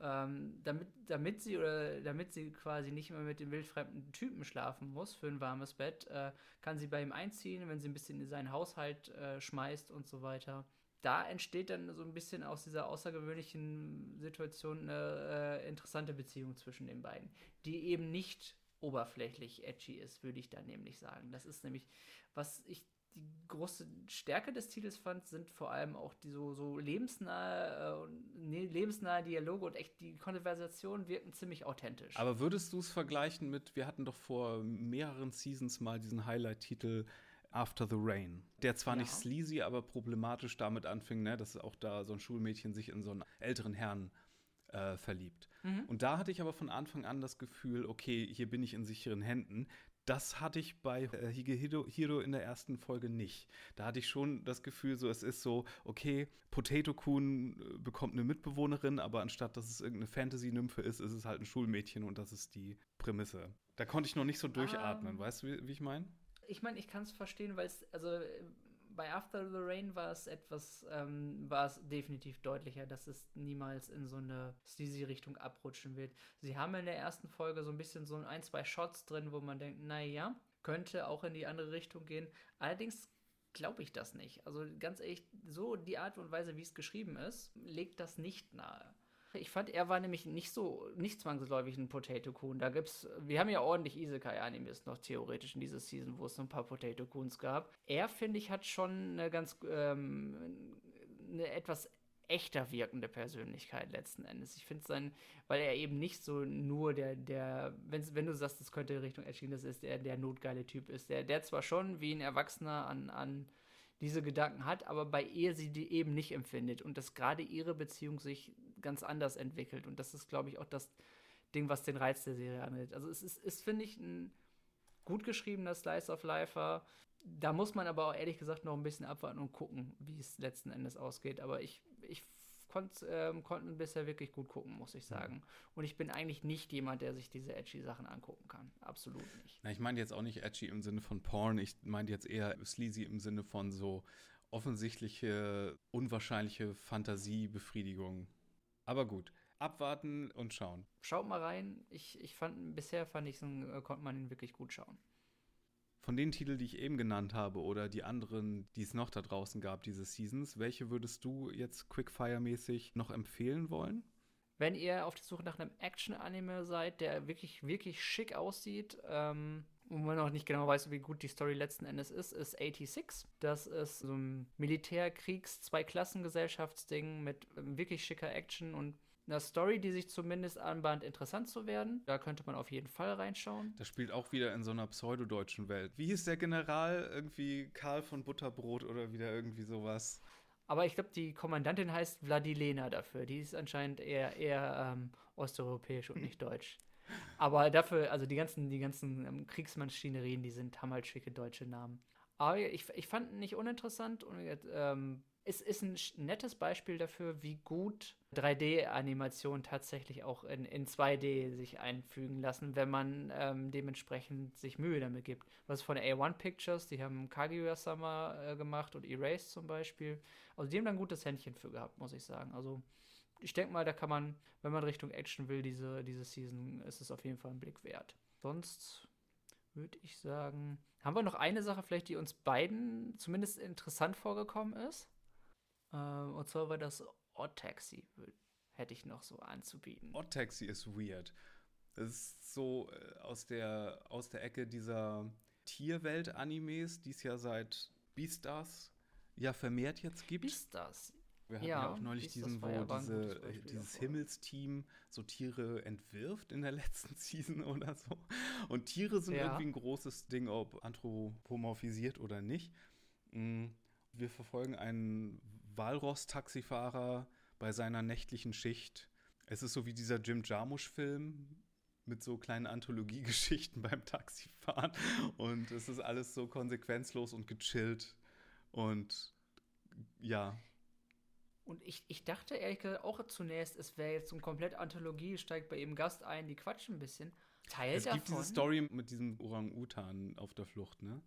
ähm, damit, damit sie oder damit sie quasi nicht mehr mit dem wildfremden Typen schlafen muss für ein warmes Bett, äh, kann sie bei ihm einziehen, wenn sie ein bisschen in seinen Haushalt äh, schmeißt und so weiter da entsteht dann so ein bisschen aus dieser außergewöhnlichen Situation eine äh, interessante Beziehung zwischen den beiden, die eben nicht oberflächlich edgy ist, würde ich da nämlich sagen. Das ist nämlich, was ich die große Stärke des Titels fand, sind vor allem auch die so, so lebensnahe, äh, lebensnahe Dialoge und echt die Konversationen wirken ziemlich authentisch. Aber würdest du es vergleichen mit, wir hatten doch vor mehreren Seasons mal diesen Highlight-Titel After the Rain, der zwar ja. nicht sleazy, aber problematisch damit anfing, ne, dass auch da so ein Schulmädchen sich in so einen älteren Herrn äh, verliebt. Mhm. Und da hatte ich aber von Anfang an das Gefühl, okay, hier bin ich in sicheren Händen. Das hatte ich bei äh, Higehiro in der ersten Folge nicht. Da hatte ich schon das Gefühl, so es ist so, okay, Potato Kun äh, bekommt eine Mitbewohnerin, aber anstatt dass es irgendeine Fantasy-Nymphe ist, ist es halt ein Schulmädchen und das ist die Prämisse. Da konnte ich noch nicht so durchatmen, um, ähm. weißt du, wie, wie ich meine? ich meine, ich kann es verstehen, weil es, also bei After the Rain war es etwas, ähm, war es definitiv deutlicher, dass es niemals in so eine sleazy Richtung abrutschen wird. Sie haben in der ersten Folge so ein bisschen so ein, zwei Shots drin, wo man denkt, naja, könnte auch in die andere Richtung gehen. Allerdings glaube ich das nicht. Also ganz ehrlich, so die Art und Weise, wie es geschrieben ist, legt das nicht nahe. Ich fand, er war nämlich nicht so, nicht zwangsläufig ein Potato Kun. Da gibt's, wir haben ja ordentlich Isekai-Animes noch theoretisch in dieser Season, wo es so ein paar Potato Kuns gab. Er, finde ich, hat schon eine ganz, ähm, eine etwas echter wirkende Persönlichkeit letzten Endes. Ich finde sein, weil er eben nicht so nur der, der, wenn, wenn du sagst, das könnte Richtung Edging, das ist der, der notgeile Typ ist. Der, der zwar schon wie ein Erwachsener an, an diese Gedanken hat, aber bei ihr sie die eben nicht empfindet und dass gerade ihre Beziehung sich ganz anders entwickelt. Und das ist, glaube ich, auch das Ding, was den Reiz der Serie angeht. Also es ist, ist finde ich, ein gut geschriebener Slice of Life. Da muss man aber auch ehrlich gesagt noch ein bisschen abwarten und gucken, wie es letzten Endes ausgeht. Aber ich, ich konnte ähm, konnten bisher wirklich gut gucken, muss ich sagen. Und ich bin eigentlich nicht jemand, der sich diese edgy Sachen angucken kann. Absolut nicht. Na, ich meine jetzt auch nicht edgy im Sinne von Porn. Ich meine jetzt eher sleazy im Sinne von so offensichtliche, unwahrscheinliche Fantasiebefriedigung. Aber gut, abwarten und schauen. Schaut mal rein. Ich, ich fand, bisher fand ich, äh, konnte man ihn wirklich gut schauen. Von den Titeln, die ich eben genannt habe oder die anderen, die es noch da draußen gab, diese Seasons, welche würdest du jetzt Quickfire-mäßig noch empfehlen wollen? Wenn ihr auf der Suche nach einem Action-Anime seid, der wirklich, wirklich schick aussieht, ähm, und man noch nicht genau weiß, wie gut die Story letzten Endes ist, ist 86. Das ist so ein Militärkriegs-Zwei-Klassen-Gesellschaftsding mit wirklich schicker Action und einer Story, die sich zumindest anbahnt, interessant zu werden. Da könnte man auf jeden Fall reinschauen. Das spielt auch wieder in so einer pseudodeutschen Welt. Wie hieß der General? Irgendwie Karl von Butterbrot oder wieder irgendwie sowas? Aber ich glaube, die Kommandantin heißt Vladilena dafür. Die ist anscheinend eher, eher ähm, osteuropäisch und nicht deutsch. Aber dafür, also die ganzen, die ganzen ähm, Kriegsmaschinerien, die sind, haben halt schicke deutsche Namen. Aber ich, ich fand nicht uninteressant und ähm, es ist ein nettes Beispiel dafür, wie gut 3D-Animationen tatsächlich auch in, in 2D sich einfügen lassen, wenn man ähm, dementsprechend sich Mühe damit gibt. Was von A1 Pictures, die haben Kaguya-sama äh, gemacht und Erased zum Beispiel. Also die haben da ein gutes Händchen für gehabt, muss ich sagen. Also ich denke mal, da kann man, wenn man Richtung Action will, diese, diese Season, ist es auf jeden Fall ein Blick wert. Sonst würde ich sagen, haben wir noch eine Sache vielleicht, die uns beiden zumindest interessant vorgekommen ist? Ähm, und zwar war das Odd Taxi, hätte ich noch so anzubieten. Odd Taxi ist weird. Das ist so äh, aus, der, aus der Ecke dieser Tierwelt-Animes, die es ja seit Beastars ja vermehrt jetzt gibt. Beastars. Wir hatten ja, ja auch neulich diesen, wo diese, äh, dieses Himmelsteam so Tiere entwirft in der letzten Season oder so. Und Tiere sind ja. irgendwie ein großes Ding, ob anthropomorphisiert oder nicht. Mm, wir verfolgen einen Walross-Taxifahrer bei seiner nächtlichen Schicht. Es ist so wie dieser Jim Jarmusch-Film mit so kleinen Anthologiegeschichten beim Taxifahren. Und es ist alles so konsequenzlos und gechillt. Und ja. Und ich, ich dachte ehrlich gesagt auch zunächst, es wäre jetzt so eine komplett Anthologie, steigt bei jedem Gast ein, die quatschen ein bisschen. Teil es davon. Es gibt diese Story mit diesem Orang-Utan auf der Flucht, ne?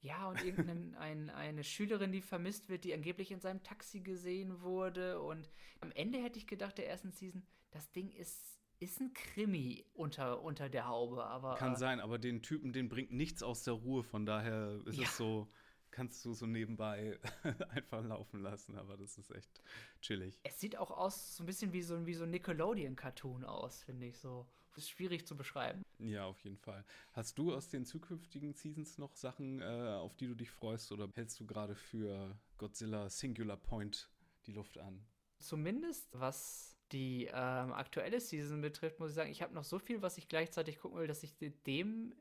Ja, und irgendeine ein, eine Schülerin, die vermisst wird, die angeblich in seinem Taxi gesehen wurde. Und am Ende hätte ich gedacht, der ersten Season, das Ding ist, ist ein Krimi unter, unter der Haube. Aber, Kann äh, sein, aber den Typen, den bringt nichts aus der Ruhe. Von daher ist ja. es so, kannst du so nebenbei einfach laufen lassen. Aber das ist echt chillig. Es sieht auch aus, so ein bisschen wie so, wie so ein Nickelodeon-Cartoon aus, finde ich so ist schwierig zu beschreiben. Ja, auf jeden Fall. Hast du aus den zukünftigen Seasons noch Sachen, äh, auf die du dich freust, oder hältst du gerade für Godzilla Singular Point die Luft an? Zumindest was die ähm, aktuelle Season betrifft, muss ich sagen, ich habe noch so viel, was ich gleichzeitig gucken will, dass ich dem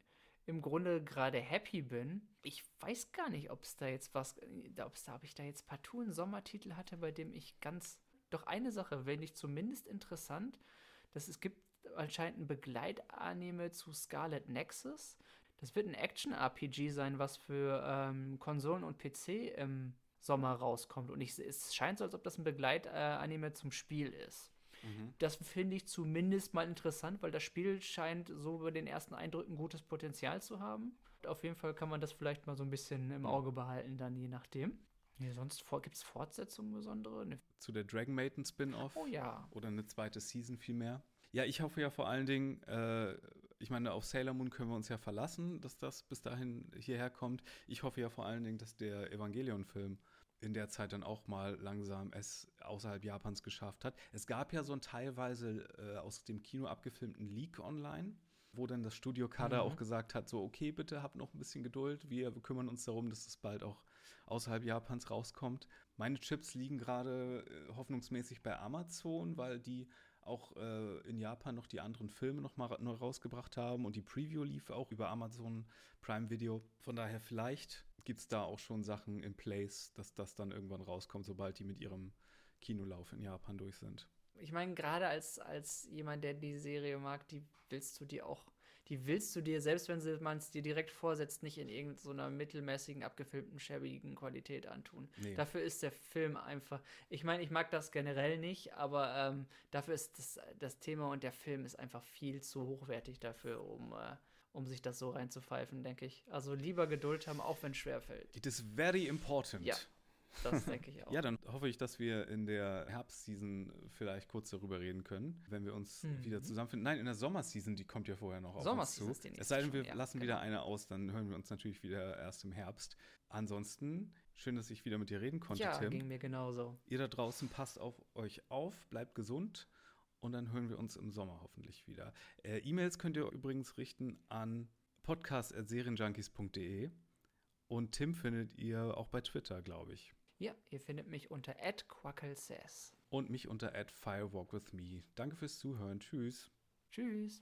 im Grunde gerade happy bin. Ich weiß gar nicht, ob es da jetzt was, ob es da, ob ich da jetzt partout einen Sommertitel hatte, bei dem ich ganz, doch eine Sache wäre ich zumindest interessant, dass es gibt anscheinend ein Begleitanime zu Scarlet Nexus. Das wird ein Action-RPG sein, was für ähm, Konsolen und PC im Sommer rauskommt. Und ich, es scheint so, als ob das ein Begleitanime zum Spiel ist. Mhm. Das finde ich zumindest mal interessant, weil das Spiel scheint so über den ersten Eindrücken gutes Potenzial zu haben. Auf jeden Fall kann man das vielleicht mal so ein bisschen im Auge behalten, dann je nachdem. Nee, sonst gibt es Fortsetzungen besondere? Ne. Zu der Dragon Maiden Spin-off? Oh ja. Oder eine zweite Season vielmehr? Ja, ich hoffe ja vor allen Dingen, äh, ich meine, auf Sailor Moon können wir uns ja verlassen, dass das bis dahin hierher kommt. Ich hoffe ja vor allen Dingen, dass der Evangelion-Film in der Zeit dann auch mal langsam es außerhalb Japans geschafft hat. Es gab ja so einen teilweise äh, aus dem Kino abgefilmten Leak online, wo dann das Studio Kada mhm. auch gesagt hat, so okay, bitte habt noch ein bisschen Geduld, wir kümmern uns darum, dass es bald auch außerhalb Japans rauskommt. Meine Chips liegen gerade äh, hoffnungsmäßig bei Amazon, weil die auch äh, in Japan noch die anderen Filme noch mal neu rausgebracht haben und die Preview lief auch über Amazon Prime Video. Von daher vielleicht gibt es da auch schon Sachen in place, dass das dann irgendwann rauskommt, sobald die mit ihrem Kinolauf in Japan durch sind. Ich meine, gerade als, als jemand, der die Serie mag, die willst du dir auch die willst du dir, selbst wenn man es dir direkt vorsetzt, nicht in irgendeiner so mittelmäßigen, abgefilmten, schäbigen Qualität antun. Nee. Dafür ist der Film einfach, ich meine, ich mag das generell nicht, aber ähm, dafür ist das, das Thema und der Film ist einfach viel zu hochwertig dafür, um äh, um sich das so reinzupfeifen, denke ich. Also lieber Geduld haben, auch wenn es schwerfällt. It is very important. Ja, das denke ich auch. ja, dann hoffe ich, dass wir in der Herbstseason vielleicht kurz darüber reden können, wenn wir uns mhm. wieder zusammenfinden. Nein, in der Sommerseason, die kommt ja vorher noch auf Sommerseason uns zu. Es sei denn, wir ja, lassen genau. wieder eine aus, dann hören wir uns natürlich wieder erst im Herbst. Ansonsten, schön, dass ich wieder mit dir reden konnte, ja, Tim. ging mir genauso. Ihr da draußen passt auf euch auf, bleibt gesund und dann hören wir uns im Sommer hoffentlich wieder. Äh, E-Mails könnt ihr übrigens richten an podcast.serienjunkies.de und Tim findet ihr auch bei Twitter, glaube ich. Ja, ihr findet mich unter @quackelsays und mich unter @firewalkwithme. Danke fürs Zuhören. Tschüss. Tschüss.